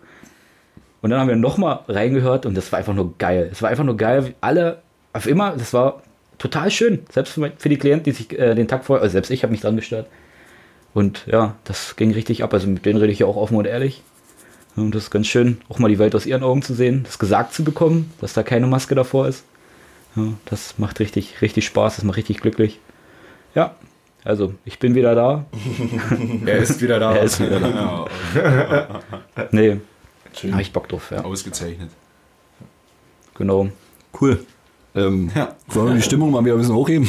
Und dann haben wir nochmal reingehört und das war einfach nur geil. Es war einfach nur geil. Alle auf immer, das war total schön. Selbst für, für die Klienten, die sich äh, den Tag vorher, also selbst ich habe mich dran gestört. Und ja, das ging richtig ab. Also mit denen rede ich ja auch offen und ehrlich. Und das ist ganz schön, auch mal die Welt aus ihren Augen zu sehen, das gesagt zu bekommen, dass da keine Maske davor ist. Ja, das macht richtig, richtig Spaß, das macht richtig glücklich. Ja, also ich bin wieder da. Er ist wieder da. Er ist wieder da. Ja, Nee, habe ich Bock drauf, ja. ausgezeichnet. Genau. Cool. Ähm, Ja. Wollen wir die Stimmung mal wieder ein bisschen hochheben?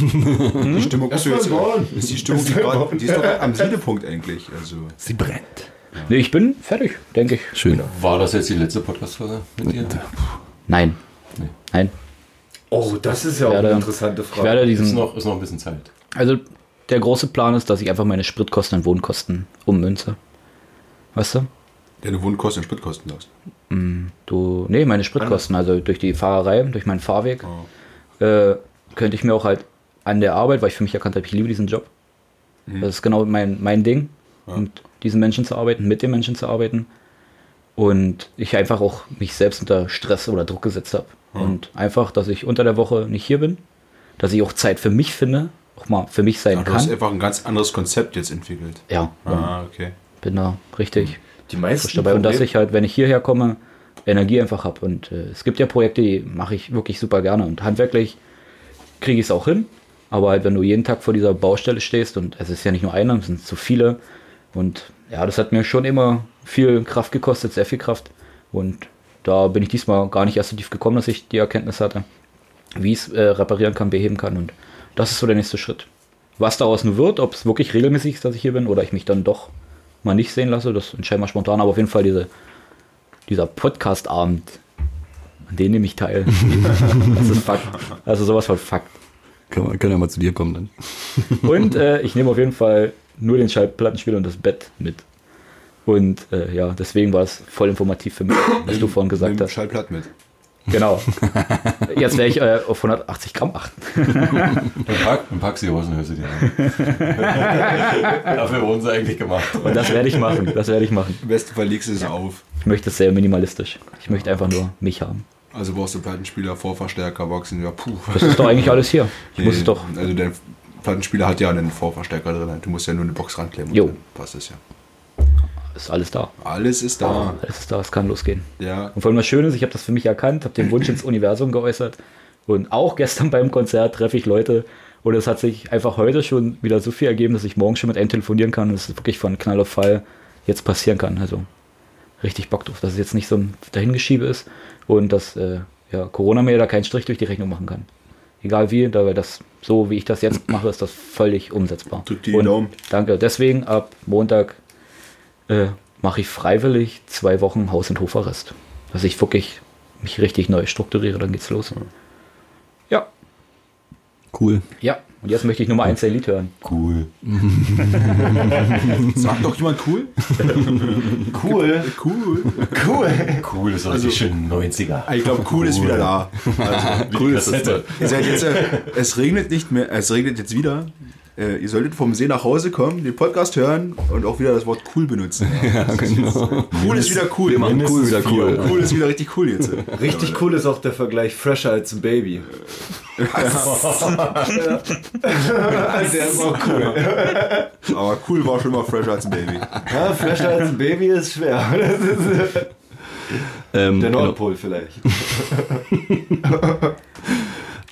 Die Stimmung ist, jetzt, ist die Stimmung die, grad, die ist doch am Siedepunkt eigentlich. Also Sie brennt. Nee, ich bin fertig, denke ich. Schön. War das jetzt die letzte Podcast-Folge mit dir? Nein. Nee. Nein. Oh, das ist ja auch werde- eine interessante Ich Frage. werde Ist diesen. noch, ist noch ein bisschen Zeit. Also, der große Plan ist, dass ich einfach meine Spritkosten und Wohnkosten ummünze. Weißt du? deine Wohnkosten und Spritkosten hast. Du, nee, meine Spritkosten, also durch die Fahrerei, durch meinen Fahrweg, Oh. äh, könnte ich mir auch halt an der Arbeit, weil ich für mich erkannt habe, ich liebe diesen Job. Das ist genau mein, mein Ding, mit diesen Menschen zu arbeiten, mit den Menschen zu arbeiten. Und ich einfach auch mich selbst unter Stress oder Druck gesetzt habe. Und einfach, dass ich unter der Woche nicht hier bin, dass ich auch Zeit für mich finde, auch mal für mich sein Ja, du hast kann. einfach ein ganz anderes Konzept jetzt entwickelt. Ja, Ah, okay. bin da richtig die meisten dabei. Und dass ich halt, wenn ich hierher komme, Energie einfach habe. Und äh, es gibt ja Projekte, die mache ich wirklich super gerne. Und handwerklich kriege ich es auch hin. Aber halt, wenn du jeden Tag vor dieser Baustelle stehst, und es ist ja nicht nur einer, es sind zu viele. Und ja, das hat mir schon immer viel Kraft gekostet, sehr viel Kraft. Und da bin ich diesmal gar nicht erst so tief gekommen, dass ich die Erkenntnis hatte, wie ich es äh, reparieren kann, beheben kann. Und das ist so der nächste Schritt. Was daraus nur wird, ob es wirklich regelmäßig ist, dass ich hier bin, oder ich mich dann doch mal nicht sehen lasse, das entscheiden wir spontan. Aber auf jeden Fall diese, dieser Podcast-Abend, an dem nehme ich teil. das ist Fakt. Also sowas von Fakt. Kann, kann ja mal zu dir kommen dann. Und äh, ich nehme auf jeden Fall nur den Schallplattenspieler und das Bett mit. Und äh, ja, deswegen war es voll informativ für mich, was du vorhin gesagt Nimm hast. Schallplatt mit. Genau. Jetzt werde ich äh, auf 180 Gramm achten. Ein Pack, ein Pack Hosen hörst du dir an. Dafür wurden sie eigentlich gemacht. Und das werde ich machen. Das werde ich machen. Im besten Fall legst du es auf. Ich möchte es sehr minimalistisch. Ich möchte einfach nur mich haben. Also brauchst du Plattenspieler, Vorverstärker, Boxen, ja puh. Das ist doch eigentlich alles hier. Ich muss es doch. Also der Plattenspieler hat ja einen Vorverstärker drin. Du musst ja nur eine Box ranklemmen. Jo. Passt es ja. Ist alles da. Alles ist da. Alles ist da. Es kann losgehen. Ja. Und vor allem das Schöne ist, ich habe das für mich erkannt, habe den Wunsch ins Universum geäußert. Und auch gestern beim Konzert treffe ich Leute. Und es hat sich einfach heute schon wieder so viel ergeben, dass ich morgen schon mit einem telefonieren kann und es wirklich von Knall auf Fall jetzt passieren kann. Also richtig Bock drauf, dass es jetzt nicht so ein Dahingeschiebe ist und dass äh, ja, Corona mir da keinen Strich durch die Rechnung machen kann. Egal wie, da wir das so wie ich das jetzt mache, ist das völlig umsetzbar. Drück dir die Daumen. Danke. Deswegen ab Montag äh, mache ich freiwillig zwei Wochen Haus- und Hofarrest. Dass ich wirklich mich richtig neu strukturiere, dann geht's los. Ja. Cool. Ja. Und jetzt möchte ich Nummer eins der Lied hören. Cool. Sagt doch jemand cool? Cool. Cool. Cool. Cool ist auch richtig schön 90er. Ich glaube, cool ist wieder da. Also, Cool ist jetzt, äh, es regnet nicht mehr, es regnet jetzt wieder. Äh, ihr solltet vom See nach Hause kommen, den Podcast hören und auch wieder das Wort cool benutzen. Ja, genau. Cool ist wieder cool. Wir machen cool wieder cool. Cool ist wieder richtig cool jetzt. Richtig cool ist auch der Vergleich fresher als ein Baby. der ist auch cool. Aber cool war schon mal fresher als ein Baby. Ja, fresher als ein Baby ist schwer. Ist äh, Ähm, der genau. Nordpol vielleicht.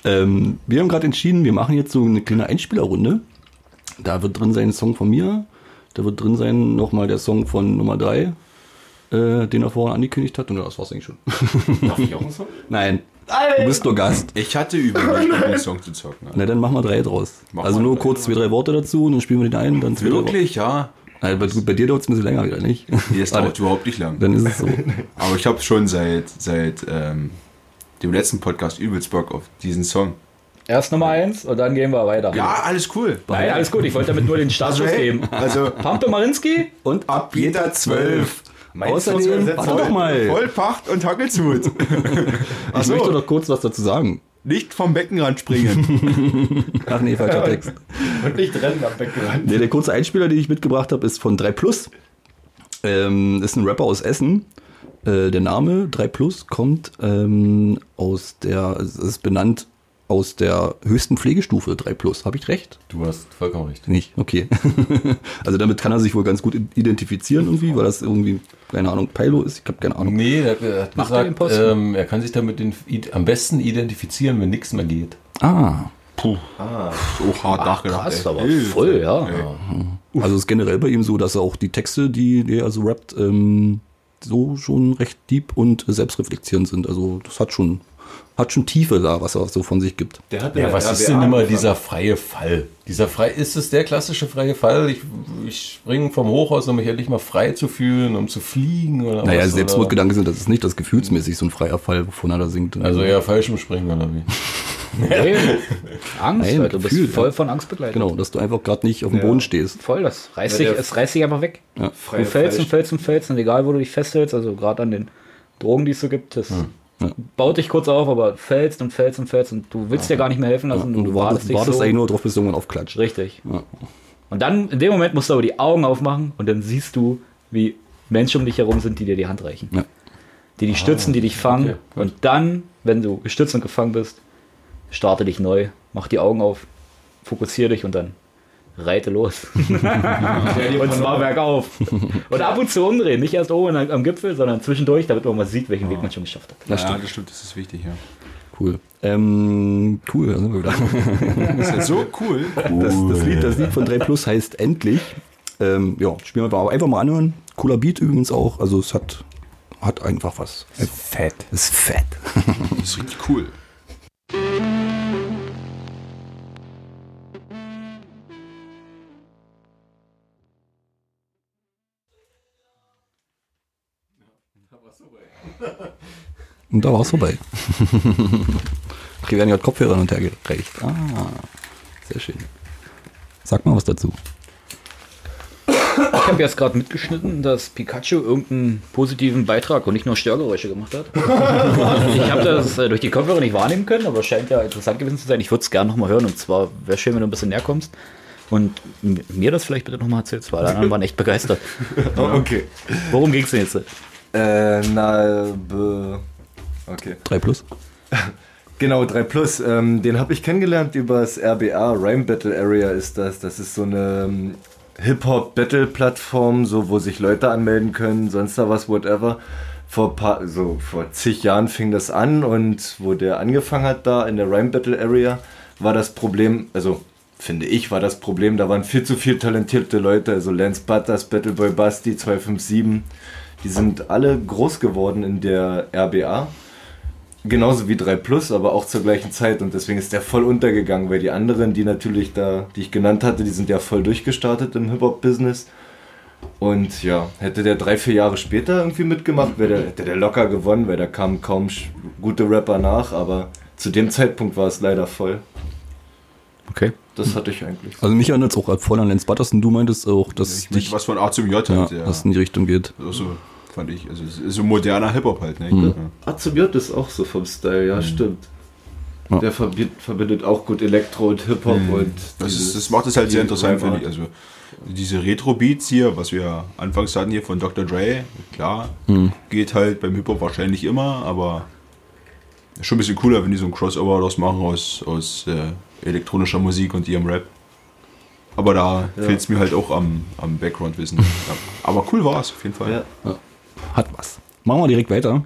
Ähm, wir haben gerade entschieden, wir machen jetzt so eine kleine Einspielerrunde. Da wird drin sein ein Song von mir. Da wird drin sein nochmal der Song von Nummer 3, äh, den er vorhin angekündigt hat. Und das war's eigentlich schon. Darf ich auch einen Song? Nein, du bist nur Gast. Ich hatte überlegt, einen Song zu zocken. Na, dann machen wir drei draus. Mach also nur drei kurz zwei, drei Worte dazu und dann spielen wir den ein. Dann. Wirklich, ja. Nein, bei, bei dir dauert es ein bisschen länger wieder, nicht? Nee, das dauert überhaupt nicht lang. Dann ist es so. Aber ich habe schon seit, seit ähm, dem letzten Podcast übelst Bock auf diesen Song. Erst Nummer eins und dann gehen wir weiter. Ja, alles cool. Nein, alles gut. Ich wollte damit nur den Startschuss hey, geben. Also Pampe Marinski? Und ab jeder zwölf. Außerdem, warte doch mal. Vollpacht und Hackelsmut. Ich Achso, möchte doch kurz was dazu sagen. nicht vom Beckenrand springen. Ach nee, falscher Text. Und nicht rennen am Beckenrand. Nee, der kurze Einspieler, den ich mitgebracht habe, ist von 3 Plus. Ähm, ist ein Rapper aus Essen. Äh, der Name 3 Plus kommt ähm, aus der, es ist benannt aus der höchsten Pflegestufe 3 Plus. Habe ich recht? Du hast vollkommen recht. Nicht? Okay. also damit kann er sich wohl ganz gut identifizieren irgendwie, weil das irgendwie, keine Ahnung, Pilo ist. Ich habe keine Ahnung. Nee, er, er hat Macht er gesagt, Posten? ähm, er kann sich damit den, am besten identifizieren, wenn nichts mehr geht. Ah. So hart nachgedacht. Krass, ey. aber Hilfe. voll, ja. Also es ist generell bei ihm so, dass er auch die Texte, die, die er so rappt, ähm, so schon recht deep und selbstreflektierend sind. Also das hat schon, hat schon Tiefe da, was er so von sich gibt. Der hat Ja, was ist RBA denn immer dieser freie Fall? Dieser frei, ist es der klassische freie Fall? Ich, ich springe vom Hochhaus, um mich endlich mal frei zu fühlen, um zu fliegen oder Naja, was? Selbstmordgedanken sind das ist nicht das gefühlsmäßig so ein freier Fall, wovon er da singt. Also eher Fallschirmspringen oder wie? Nee. Angst, Nein, Alter, du bist Gefühl, voll ja. von Angst begleitet. Genau, dass du einfach gerade nicht auf dem Ja. Boden stehst. Voll, das reißt Ja, dich, es reißt dich einfach weg. Freie du fällst und fällst und fällst und egal, wo du dich festhältst, also gerade an den Drogen, die es so gibt, das Ja. baut dich kurz auf, aber fällst und fällst und fällst und du willst dir gar nicht mehr helfen lassen. und du wartest, wartest so. eigentlich nur drauf, bis du irgendwann aufklatscht. Richtig. Ja. Und dann, in dem Moment musst du aber die Augen aufmachen und dann siehst du, wie Menschen um dich herum sind, die dir die Hand reichen. Ja. Die dich stützen, die dich fangen. okay, und dann, wenn du gestützt und gefangen bist, starte dich neu, mach die Augen auf, fokussiere dich und dann reite los. und zwar bergauf. Und ab und zu umdrehen, nicht erst oben am Gipfel, sondern zwischendurch, damit man mal sieht, welchen Weg man schon geschafft hat. Das ja, stimmt. das stimmt, das ist wichtig, ja. Cool. Ähm, cool, da sind wir wieder. Das ist ja so cool. Das, das, Lied, das Lied von 3 Plus heißt Endlich. Ähm, ja, spielen wir aber einfach mal anhören. Cooler Beat übrigens auch. Also es hat, hat einfach was. Fett. Es ist fett. Das ist richtig cool. Und da war es vorbei. okay, werden gerade Kopfhörer hin und her gereicht. Ah, sehr schön. Sag mal was dazu. Ich habe jetzt gerade mitgeschnitten, dass Pikachu irgendeinen positiven Beitrag und nicht nur Störgeräusche gemacht hat. ich habe das äh, durch die Kopfhörer nicht wahrnehmen können, aber scheint ja interessant gewesen zu sein. Ich würde es gerne nochmal hören und zwar wäre schön, wenn du ein bisschen näher kommst und mir das vielleicht bitte nochmal erzählst, weil die anderen waren echt begeistert. Okay. Worum ging es denn jetzt? Äh, na, be, okay. 3 Plus. Genau, 3 Plus. Ähm, den habe ich kennengelernt über das RBA, Rhyme Battle Area ist das. Das ist so eine ähm, Hip-Hop-Battle-Plattform, so, wo sich Leute anmelden können, sonst da was, whatever. Vor, paar, so, vor zig Jahren fing das an und wo der angefangen hat da in der Rhyme Battle Area, war das Problem, also finde ich, war das Problem, da waren viel zu viel talentierte Leute, also Lance Butters, Battleboy Basti, 257, die sind alle groß geworden in der RBA. Genauso wie 3 Plus, aber auch zur gleichen Zeit und deswegen ist der voll untergegangen, weil die anderen, die natürlich da, die ich genannt hatte, die sind ja voll durchgestartet im Hip-Hop-Business. Und ja, hätte der drei, vier Jahre später irgendwie mitgemacht, wäre der, hätte der locker gewonnen, weil da kamen kaum gute Rapper nach, aber zu dem Zeitpunkt war es leider voll. Okay. Das hatte ich eigentlich. Also mich erinnert es auch voll an Lance Butterson. Du meintest auch, dass Ich dich, was von A zum J ja, halt, ja. dass es in die Richtung geht. Also so fand ich. Also es ist so moderner Hip-Hop halt, ne? Mhm. Ja. Azubiot ist auch so vom Style, ja, stimmt. Ja. Der verbindet, auch gut Elektro und Hip-Hop und. Das, ist, das macht es halt sehr interessant, finde ich. Also diese Retro-Beats hier, was wir anfangs hatten hier von Dr. Dre, klar, geht halt beim Hip-Hop wahrscheinlich immer, aber ist schon ein bisschen cooler, wenn die so ein Crossover daraus machen aus, aus äh, elektronischer Musik und ihrem Rap. Aber da Ja. fehlt es mir halt auch am, am Background-Wissen. ja. Aber cool war es auf jeden Fall. Ja. Hat was. Machen wir direkt weiter.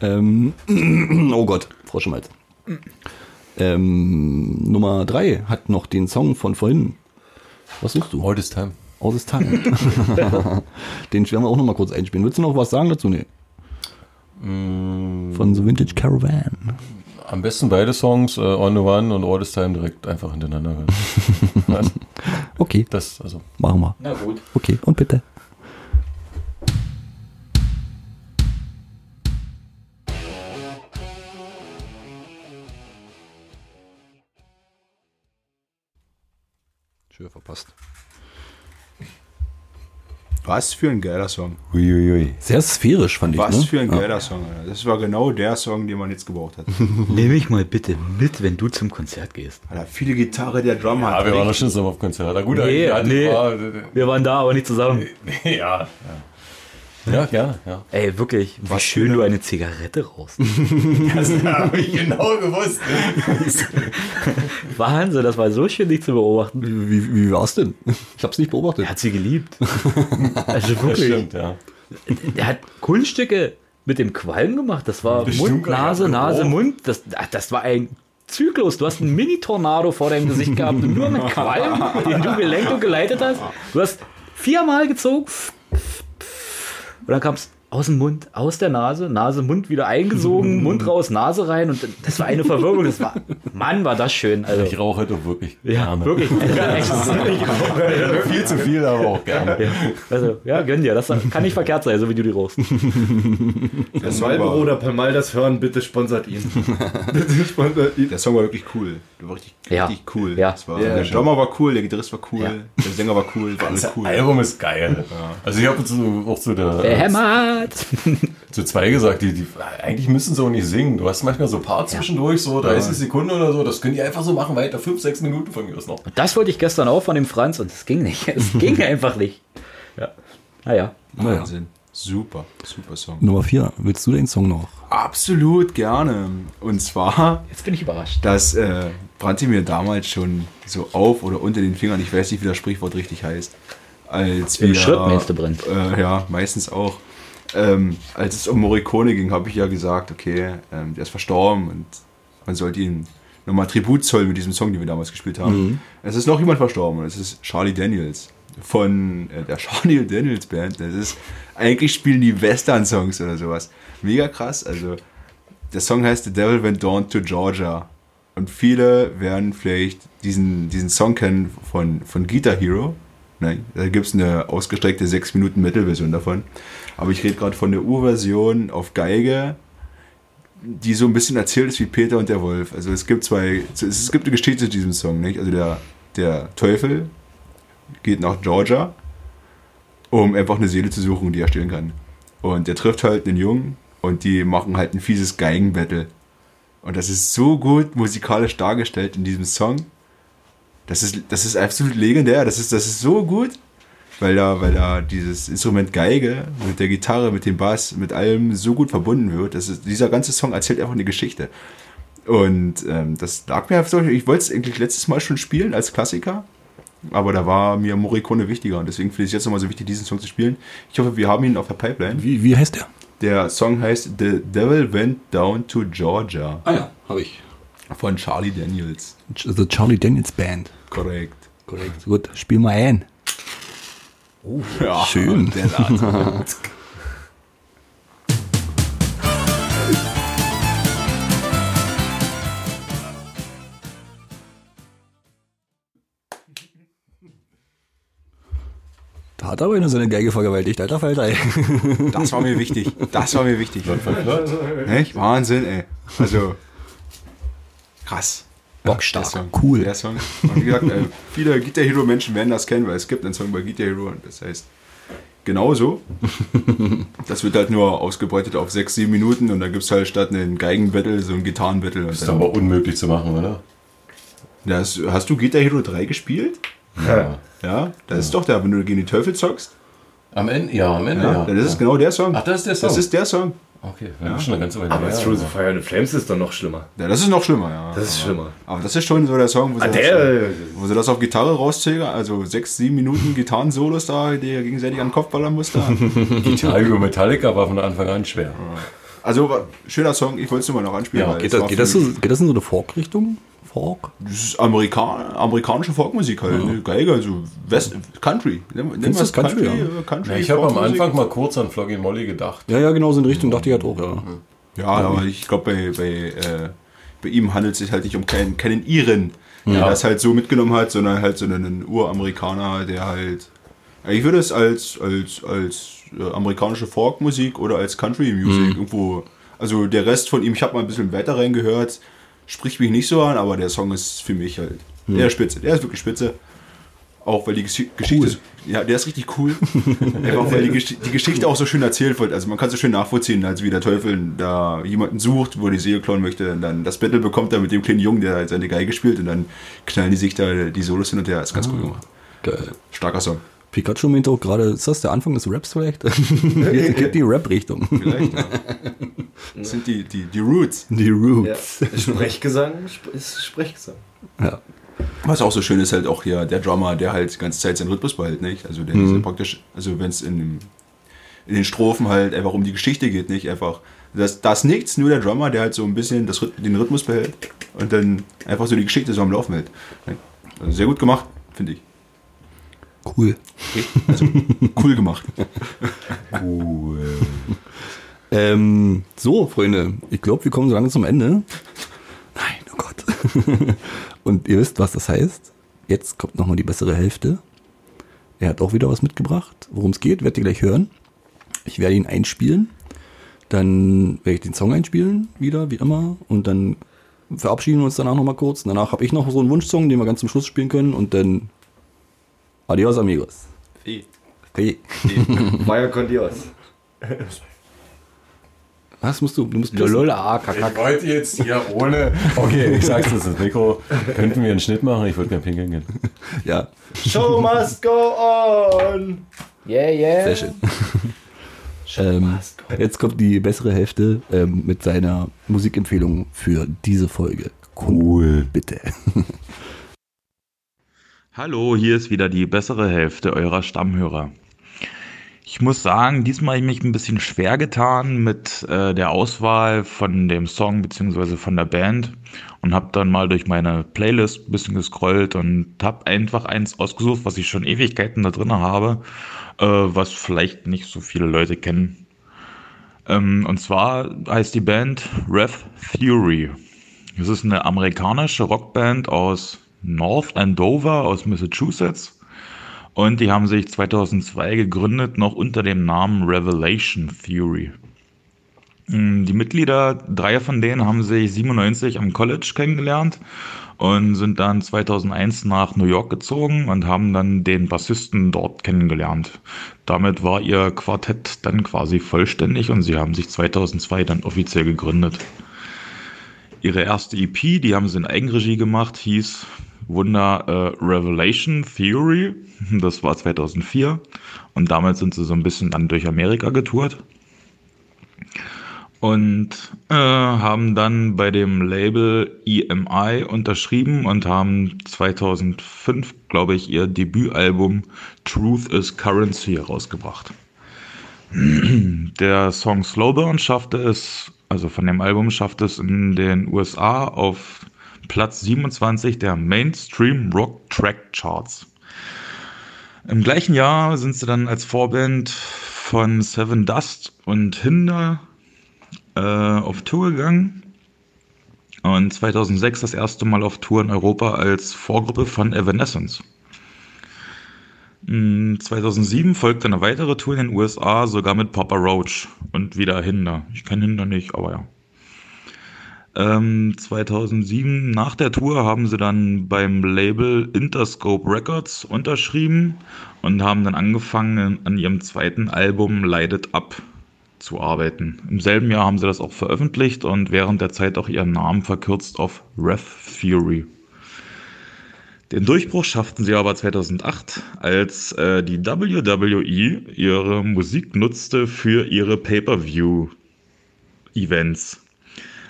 Ähm, oh Gott, Frau Schmalz. Ähm, Nummer 3 hat noch den Song von vorhin. Was suchst du? All this time. All this time. den werden wir auch noch mal kurz einspielen. Willst du noch was sagen dazu? Nee. Von The Vintage Caravan. Am besten beide Songs, äh, On the One und All this Time direkt einfach hintereinander. hören. Okay, das, also. machen wir. Na gut. Okay, und bitte. Schön verpasst. Was für ein geiler Song. Uiuiui. Sehr sphärisch, fand ich. Was ne? für ein Ja. geiler Song. Alter. Das war genau der Song, den man jetzt gebraucht hat. Nimm mich mal bitte mit, wenn du zum Konzert gehst. Alter, viele Gitarre, der Drummer Ja, hat. wir waren doch schon zusammen auf Konzert. Na gut, Nee, ja, nee. War, Wir waren da, aber nicht zusammen. ja, ja. Ja, gerne, ja. Ey, wirklich, wie Was schön du eine- Zigarette rauchst. Das habe ich genau gewusst. Wahnsinn, das war so schön, dich zu beobachten. Wie, wie, wie war's denn? Ich hab's nicht beobachtet. Er hat sie geliebt. Also Das wirklich. stimmt, ja. Er hat Kunststücke mit dem Qualm gemacht. Das war Das Mund, Nase. Nase, Oh. Mund. Das, das war ein Zyklus. Du hast einen Mini-Tornado vor deinem Gesicht gehabt. und Nur mit Qualm, den du gelenkt und geleitet hast. Du hast viermal gezogen. Und dann kam es aus dem Mund, aus der Nase, Nase, Mund wieder eingesogen, Mund raus, Nase rein. Und das war eine Verwirrung. Das war, Mann, war das schön. Also, Ich rauche heute wirklich ja, gerne. wirklich. Ja, echt. Viel zu viel, aber auch gerne. Ja, also, ja, gönn dir. Das kann nicht verkehrt sein, so wie du die rauchst. Der war, oder Palmal das hören, bitte sponsert ihn. bitte sponsert ihn. der Song war wirklich cool. Der war richtig, Ja. richtig cool. Ja. Das war, Ja, der. Drummer war cool, der Gitarrist war cool, Ja. der Sänger war cool, war alles Das cool. Album ist geil. Also ich habe auch zu der Der hämmert. zu zwei gesagt, die, die eigentlich müssen sie auch nicht singen. Du hast manchmal so Parts zwischendurch, so 30 Sekunden oder so, das können die einfach so machen, weiter 5, 6 Minuten von mir aus noch. Das wollte ich gestern auch von dem Franz und es ging nicht. Es ging einfach nicht. Ja. Naja. Wahnsinn. Super, super Song. Nummer 4. Willst du den Song noch? Absolut gerne. Und zwar, Jetzt bin ich überrascht. das äh, brannte mir damals schon so auf oder unter den Fingern. Ich weiß nicht, wie das Sprichwort richtig heißt. Als Im wir, Schritt meinst du brennt. Äh, ja, meistens auch. Ähm, als es um Morricone ging, habe ich ja gesagt, okay, ähm, der ist verstorben und man sollte ihm nochmal Tribut zollen mit diesem Song, den wir damals gespielt haben. Es ist noch jemand verstorben und es ist Charlie Daniels von äh, der Charlie Daniels Band. Das ist, eigentlich spielen die Western-Songs oder sowas. Mega krass. Also, der Song heißt The Devil Went Down to Georgia. Und viele werden vielleicht diesen, diesen Song kennen von, von Guitar Hero. Nein, da gibt es eine ausgestreckte 6 Minuten Metal-Version davon. Aber ich rede gerade von der Urversion auf Geige, die so ein bisschen erzählt ist wie Peter und der Wolf. Also es gibt zwei, es gibt eine Geschichte zu diesem Song, nicht? Also der, der Teufel geht nach Georgia, um einfach eine Seele zu suchen, die er stehlen kann. Und der trifft halt einen Jungen und die machen halt ein fieses Geigenbattle. Und das ist so gut musikalisch dargestellt in diesem Song. Das ist, das ist absolut legendär. Das ist, das ist so gut, weil da, weil da dieses Instrument Geige mit der Gitarre, mit dem Bass, mit allem so gut verbunden wird. Das ist, dieser ganze Song erzählt einfach eine Geschichte. Und ähm, das lag mir einfach so. Ich wollte es eigentlich letztes Mal schon spielen als Klassiker. Aber da war mir Morricone wichtiger und deswegen finde ich es jetzt nochmal so wichtig, diesen Song zu spielen. Ich hoffe, wir haben ihn auf der Pipeline. Wie, wie heißt der? Der Song heißt The Devil Went Down to Georgia Ah ja, habe ich. von Charlie Daniels. The Charlie Daniels Band. Korrekt. Korrekt. Gut, spiel mal ein. Oh, ja, schön. Da hat aber nur seine Geige vergewaltigt, alter Falter. Das war mir wichtig. Das war mir wichtig. Echt? Wahnsinn, ey. Also, krass. Bockstark. Der Song. Cool. Der Song. Und wie gesagt, äh, viele Guitar Hero Menschen werden das kennen, weil es gibt einen Song bei Guitar Hero und das heißt genauso. Das wird halt nur ausgebreitet auf 6, 7 Minuten und dann gibt es halt statt einen Geigenbattle so ein Gitarrenbattle. Ist aber unmöglich zu machen, oder? das, hast du Guitar Hero 3 gespielt? Ja. Ja, das ist doch der, wenn du gegen die Teufel zockst. Am Ende, ja, am Ende, Ja, ja. das ist genau der Song. Ach, das ist der Song. Das ist der Song. Okay, wir haben schon eine ganze Weile Aber her, Through the Fire and the Flames ist doch noch schlimmer. Ja, das ist noch schlimmer, ja. Das ist schlimmer. Aber das ist schon so der Song, wo sie, Ah, das, der. wo sie das auf Gitarre rauszählen, also sechs, sieben Minuten Gitarrensolos da, die er gegenseitig an den Kopf ballern musste. Gitarre über Metallica war von Anfang an schwer. Also schöner Song, ich wollte es nur mal noch anspielen. Ja, Geht das, geht, das so, geht das in so eine Folk-Richtung? Folk? das ist Amerika amerikanische Folkmusik halt, ne? Geige, also West Country. Nenn- Nenn Findest wir's du Country, ja? äh, Country Ja, ich habe am. Anfang mal kurz an Floggy Molly gedacht. Ja, ja, genau so in die Richtung dachte ich halt auch, ja. Ja, aber ich glaube, bei, bei, äh, bei ihm handelt es sich halt nicht um keinen, keinen Iren, der Ja. das halt so mitgenommen hat, sondern halt so einen Uramerikaner, der halt. Ja, Ich würde es als, als, als äh, amerikanische Folkmusik oder als Country-Musik irgendwo. Also der Rest von ihm, ich habe mal ein bisschen weiter reingehört, spricht mich nicht so an, aber der Song ist für mich halt. Der ist spitze, der ist wirklich spitze. Auch weil die Gesch Geschichte. ist- Ja, der ist richtig cool. Einfach weil die, Gesch die Geschichte auch so schön erzählt wird. Also man kann so schön nachvollziehen, als wie der Teufel da jemanden sucht, wo er die Seele klauen möchte. Und dann das Battle bekommt er mit dem kleinen Jungen, der halt seine Geige spielt. Und dann knallen die sich da die Solos hin und her. Ist ganz cool gemacht. Geil. Starker Song. Pikachu meinte auch gerade, ist das der Anfang des Raps vielleicht? Geht, geht die Rap-Richtung. Vielleicht, ja. Das sind die, die, die Roots. Die Ja. Roots. Sprechgesang sp- ist Sprechgesang. Ja. Was auch so schön ist, halt auch hier der Drummer, der halt die ganze Zeit seinen Rhythmus behält, nicht? Also der diese praktisch, also wenn es in, in den Strophen halt einfach um die Geschichte geht, nicht einfach. Das, das nichts, nur der Drummer, der halt so ein bisschen das, den Rhythmus behält und dann einfach so die Geschichte so am Laufen hält. Also sehr gut gemacht, finde ich. Cool. Also cool gemacht. Cool. Ähm, so, Freunde, ich glaube, wir kommen so langsam zum Ende. Nein, oh Gott. Und ihr wisst, was das heißt. Jetzt kommt nochmal die bessere Hälfte. Er hat auch wieder was mitgebracht. Worum es geht, werdet ihr gleich hören. Ich werde ihn einspielen. Dann werde ich den Song einspielen, wieder, wie immer. Und dann verabschieden wir uns danach nochmal kurz. Und danach habe ich noch so einen Wunschsong, den wir ganz zum Schluss spielen können. Und dann Adios, amigos. Hey. Vaya con Dios. Was musst du? Du musst Lolol, ah, Ich wollte jetzt hier ohne. Okay, ich sag's das ins Mikro. Könnten wir einen Schnitt machen? Ich würde gerne pinkeln gehen. Ja, Show must go on. Yeah, yeah. sehr schön. Ähm, jetzt kommt die bessere Hälfte ähm, mit seiner Musikempfehlung für diese Folge. Cool. Bitte. Hallo, hier ist wieder die bessere Hälfte eurer Stammhörer. Ich muss sagen, diesmal habe ich mich ein bisschen schwer getan mit äh, der Auswahl von dem Song beziehungsweise von der Band und habe dann mal durch meine Playlist ein bisschen gescrollt und habe einfach eins ausgesucht, was ich schon Ewigkeiten da drin habe, äh, was vielleicht nicht so viele Leute kennen. Ähm, und zwar heißt die Band Rev Fury. Es ist eine amerikanische Rockband aus North Andover aus Massachusetts. Und die haben sich 2002 gegründet, noch unter dem Namen Revelation Theory. Mm, Die Mitglieder, drei von denen haben sich 97 am College kennengelernt und sind dann 2001 nach New York gezogen und haben dann den Bassisten dort kennengelernt. Damit war ihr Quartett dann quasi vollständig und sie haben sich 2002 dann offiziell gegründet. Ihre erste EP, die haben sie in Eigenregie gemacht, hieß Wunder äh, Revelation Theory. Das war 2004. Und damit sind sie so ein bisschen dann durch Amerika getourt. Und äh, haben dann bei dem Label EMI unterschrieben und haben 2005, glaube ich, ihr Debütalbum Truth is Currency herausgebracht. Der Song Slowburn schaffte es, also von dem Album schaffte es in den USA auf Platz 27 der Mainstream Rock Track Charts. Im gleichen Jahr sind sie dann als Vorband von Seven Dust und Hinder äh, auf Tour gegangen. Und 2006 das erste Mal auf Tour in Europa als Vorgruppe von Evanescence. 2007 folgte eine weitere Tour in den USA, sogar mit Papa Roach und wieder Hinder. Ich kenne Hinder nicht, aber ja. Ähm, 2007 nach der Tour haben sie dann beim Label Interscope Records unterschrieben und haben dann angefangen an ihrem zweiten Album It Up zu arbeiten. Im selben Jahr haben sie das auch veröffentlicht und während der Zeit auch ihren Namen verkürzt auf Wrath Fury. Den Durchbruch schafften sie aber 2008, als äh, die WWE ihre Musik nutzte für ihre Pay-per-view-Events.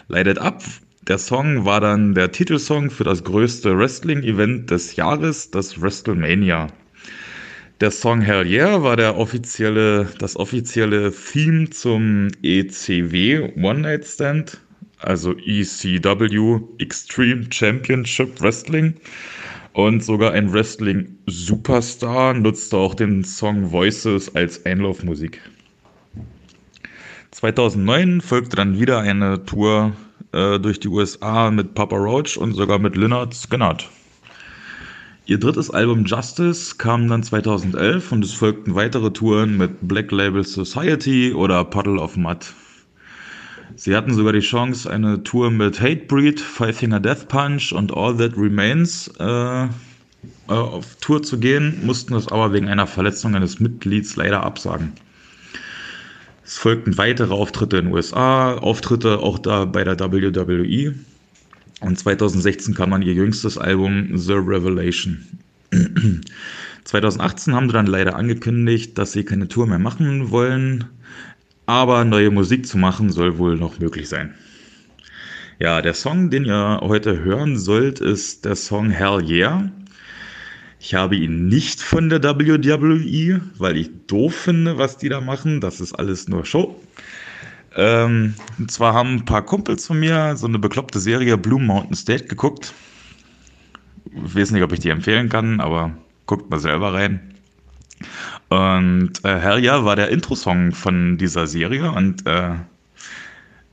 Light It Up, der Song war dann der Titelsong für das größte Wrestling-Event des Jahres, das WrestleMania. Der Song Hell Yeah war der offizielle, das offizielle Theme zum ECW One Night Stand, also ECW Extreme Championship Wrestling. Und sogar ein Wrestling-Superstar nutzte auch den Song Voices als Einlaufmusik. 2009 folgte dann wieder eine Tour äh, durch die USA mit Papa Roach und sogar mit Lynyrd Skynyrd. Ihr drittes Album Justice kam dann 2011 und es folgten weitere Touren mit Black Label Society oder Puddle of Mud. Sie hatten sogar die Chance, eine Tour mit Hatebreed, Five Finger Death Punch und All That Remains äh, äh, auf Tour zu gehen, mussten das aber wegen einer Verletzung eines Mitglieds leider absagen. Es folgten weitere Auftritte in den USA, Auftritte auch da bei der WWE. Und 2016 kam dann ihr jüngstes Album The Revelation. 2018 haben sie dann leider angekündigt, dass sie keine Tour mehr machen wollen. Aber neue Musik zu machen soll wohl noch möglich sein. Ja, der Song, den ihr heute hören sollt, ist der Song Hell Yeah. Ich habe ihn nicht von der WWE, weil ich doof finde, was die da machen. Das ist alles nur Show. Ähm, und zwar haben ein paar Kumpels von mir so eine bekloppte Serie Blue Mountain State geguckt. Ich weiß nicht, ob ich die empfehlen kann, aber guckt mal selber rein. Und äh, Yeah war der Intro-Song von dieser Serie und äh,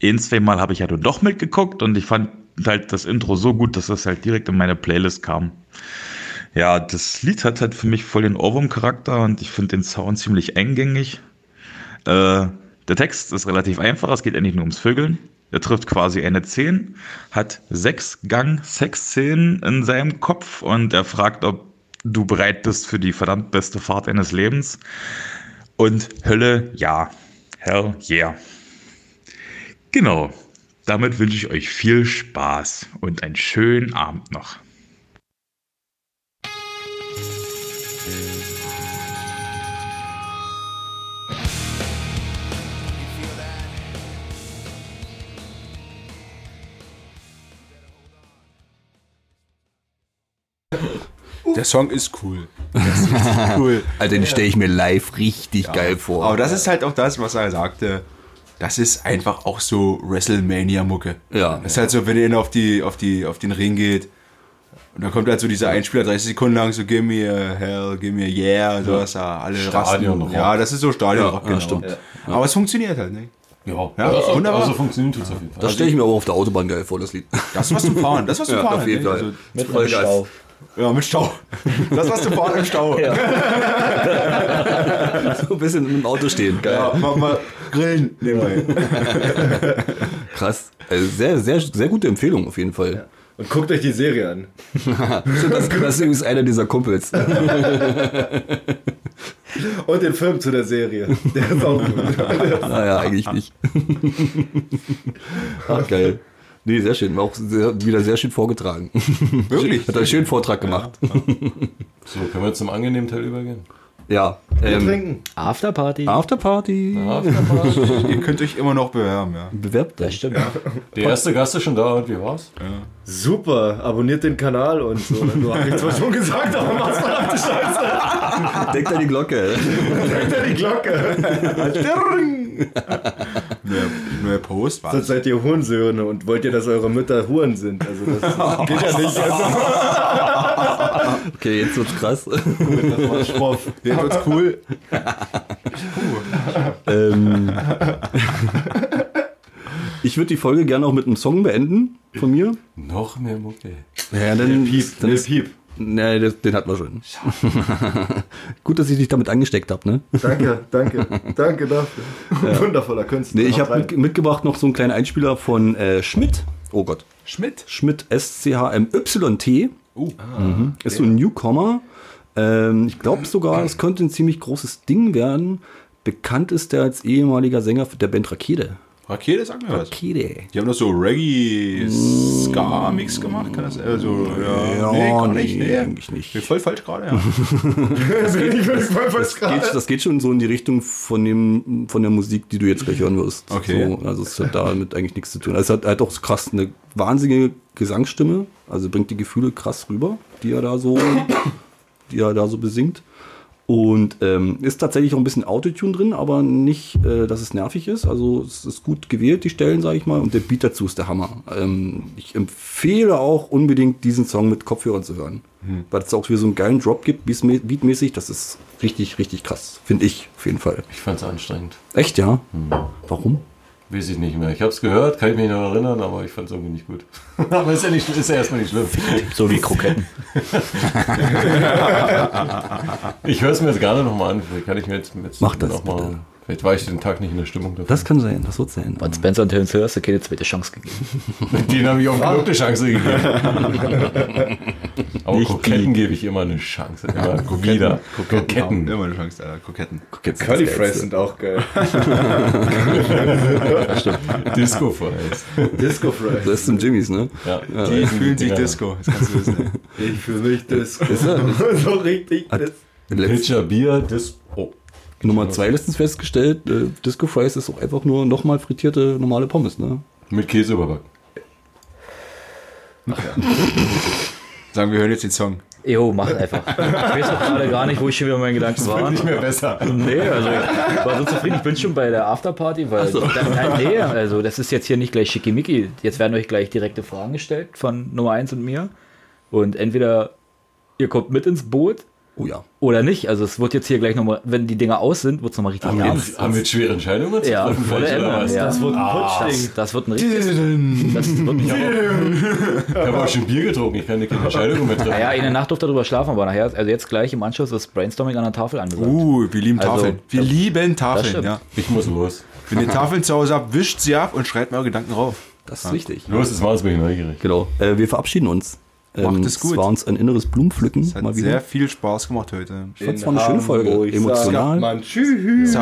ein, zwei Mal habe ich ja doch mitgeguckt und ich fand halt das Intro so gut, dass das halt direkt in meine Playlist kam. Ja, das Lied hat halt für mich voll den Ohrwurm-Charakter und ich finde den Sound ziemlich eingängig. Äh, der Text ist relativ einfach, es geht eigentlich nur ums Vögeln. Er trifft quasi eine 10, hat sechs Gang-Sex-Szenen in seinem Kopf und er fragt, ob du bereit bist für die verdammt beste Fahrt deines Lebens. Und Hölle, ja. Hell, yeah. Genau. Damit wünsche ich euch viel Spaß und einen schönen Abend noch. Der Song ist cool. Das ist cool. Also den stelle ich mir live richtig geil vor. Aber das ist halt auch das, was er sagte. Das ist einfach auch so WrestleMania-Mucke. Ja. Das ist halt so, wenn ihr auf, die, auf, die, auf den Ring geht und dann kommt halt so dieser Einspieler 30 Sekunden lang so Give me a hell, give me a yeah und sowas. Ja, alle rasten. Ja, das ist so Stadionrock, Ja, genau. stimmt. Aber es funktioniert halt nicht. Ja, Ja, also, wunderbar. also funktioniert tut's auf jeden Fall. das stelle ich mir aber auf der Autobahn geil vor, das Lied. Das ist was zum Fahren. Das ist was zum Ja, Fahren. auf jeden ne? Fall. Also, Mit Vollgas. Stau. Ja, mit Stau. Das was zum Fahren im Stau. Ja, so ein bisschen im Auto stehen, geil. mach mal grillen nebenbei. Krass. Also sehr, sehr, sehr gute Empfehlung auf jeden Fall. Und guckt euch die Serie an. Das, das ist übrigens einer dieser Kumpels. Und den Film zu der Serie. Der ist auch gut. Naja, eigentlich nicht. Ach, geil. Nee, sehr schön. War auch sehr, wieder sehr schön vorgetragen. Wirklich? Hat einen schönen Vortrag gemacht. So, können wir jetzt zum angenehmen Teil übergehen? Ja. Wir Ähm, trinken. Afterparty. Afterparty. Ihr könnt euch immer noch bewerben, ja. Bewerbt Das euch. stimmt. Der erste Gast ist schon da und wie war's? Super, abonniert den Kanal und so. Du hast zwar schon gesagt, aber mach's verdammte Scheiße. Denkt an die Glocke. Hinter die Glocke. Neuer, neuer Post, Sonst was? seid ihr Hurensöhne und wollt ihr, dass eure Mütter Huren sind. Also das geht ja nicht. Also, Okay, jetzt wird's krass. das war schroff. Jetzt wird's cool. ähm, ich würde die Folge gerne auch mit einem Song beenden von mir. Noch mehr Mucke. Ja, dann, Piep, dann ist, Piep. Nee, das, den hatten wir schon. Gut, dass ich dich damit angesteckt habe, ne? Danke, danke, danke dafür. Wundervoller Künstler. Nee, ich habe mit, mitgebracht noch so einen kleinen Einspieler von äh, Schmidt. Oh Gott. Schmidt. Schmidt S-C-H-M-Y-T. Uh. Mhm. Ist so ein Newcomer. Ähm, ich glaube sogar, es könnte ein ziemlich großes Ding werden. Bekannt ist er als ehemaliger Sänger der Band Rakete. Rakete, sag mir was. Rakete. Die haben doch so Reggae-Ska-Mix gemacht, kann das? Also, ja, Ja, nee, gar nee, nicht, nee. eigentlich nicht. Bin voll falsch gerade, ja. Das geht, voll Das geht, das geht schon so in die Richtung von, dem, von der Musik, die du jetzt gleich hören wirst. Okay. So, also es hat damit eigentlich nichts zu tun. Also es hat, er hat auch krass eine wahnsinnige Gesangsstimme, also bringt die Gefühle krass rüber, die er da so, die er da so besingt. Und ähm, ist tatsächlich auch ein bisschen Autotune drin, aber nicht, äh, dass es nervig ist. Also es ist gut gewählt, die Stellen, sage ich mal. Und der Beat dazu ist der Hammer. Ähm, ich empfehle auch unbedingt, diesen Song mit Kopfhörern zu hören. Weil es auch wieder so einen geilen Drop gibt, beatmä- beatmäßig. Das ist richtig, richtig krass. Finde ich auf jeden Fall. Ich fand es anstrengend. Echt, ja? Warum? Weiß ich nicht mehr. Ich habe es gehört, kann ich mich noch erinnern, aber ich fand es irgendwie nicht gut. aber ist ja, nicht, ist ja erstmal nicht schlimm. So wie Kroketten. Ich höre es mir jetzt gerne nochmal an. Kann ich mir jetzt, jetzt Mach das noch mal, bitte. Vielleicht war ich den Tag nicht in der Stimmung dafür. Das kann sein, das wird sein. Und Spencer und Terence Hill hast du keine zweite Chance gegeben. Den habe ich auch eine Chance gegeben. Aber Nicht Kroketten gebe ich immer eine Chance. Immer wieder. Kroketten. Immer eine Chance, Alter. Kroketten. Curly Fries sind auch geil. Disco Fries. Disco Fries. Das ist ein Jimmys, ne? Ja, Die fühlen sich Dinger. Disco. Das kannst du wissen. Ich fühle mich Disco. Ist so richtig. Hat- Dis Letzt, Pitcher Bier, Disco. Oh. Nummer zwei letztens festgestellt, äh, Disco Fries ist auch einfach nur nochmal frittierte normale Pommes, ne? Mit Käse überbacken. Sagen wir hören jetzt den Song. Jo, mach einfach. Ich weiß auch gerade gar nicht, wo ich schon wieder meinen Gedanken war. Nicht mehr besser. Nee, also ich war so zufrieden. Ich bin schon bei der Afterparty, weil nein, nee, also das ist jetzt hier nicht gleich schickimicki. Jetzt werden euch gleich direkte Fragen gestellt von Nummer 1 und mir. Und entweder ihr kommt mit ins Boot Oh ja. oder nicht. Also es wird jetzt hier gleich nochmal, wenn die Dinger aus sind, wird es nochmal richtig Haben wir, ernst. haben wir jetzt schwere Entscheidungen zu Ja, treffen? was? Ja. Das wird ein Das, Putschding. das wird ein richtiges. Das wird nicht Ich habe auch schon Bier getrunken. Ich kann keine Entscheidungen mehr treffen. Naja, in der Nacht durfte darüber schlafen, aber nachher, also jetzt gleich im Anschluss ist Brainstorming an der Tafel angesagt. Uh, wir lieben Also, Tafeln. wir das- lieben das Tafeln, ja. Ich muss los. Wenn ihr Tafeln zu Hause habt, wischt sie ab und schreibt mal eure Gedanken rauf. Das ist wichtig. Los, jetzt machen wir neugierig. Genau. Äh, wir verabschieden uns. Macht es gut. Es war uns ein inneres Blumenpflücken. Es hat mal sehr viel Spaß gemacht heute. Ich fand es war eine schöne Folge. Emotional. Man, tschüss.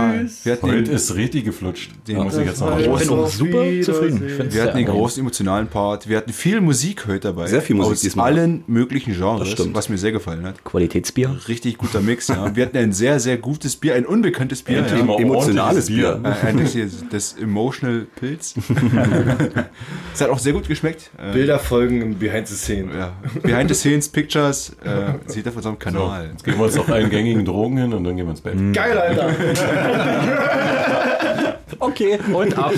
Wir hatten Heute den, ist richtig geflutscht. Den muss ich jetzt noch Ich bin auch super zufrieden. Wir hatten den großen emotionalen Part. Wir hatten viel Musik heute dabei. Sehr viel Musik Aus diesmal. allen möglichen Genres, Das stimmt. was mir sehr gefallen hat. Qualitätsbier. Richtig guter Mix, ja. Wir hatten ein sehr, sehr gutes Bier, ein unbekanntes Bier. Endlich Ja. emotionales ordentliches Bier. Äh, das- das Emotional Pilz. es hat auch sehr gut geschmeckt. Äh, Bilder folgen im Behind the Scene. Ja. Behind the Scenes Pictures äh, seht ihr auf unserem So, Kanal. jetzt geben wir uns noch einen gängigen Drogen hin und dann gehen wir ins Bett. Geil, Alter. Okay. Und ab.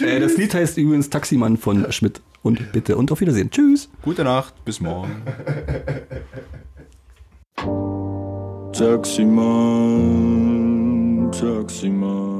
äh, das Lied heißt übrigens Taximann von Schmidt. Und bitte und auf Wiedersehen. Tschüss. Gute Nacht, bis morgen. Taximan, Taximan.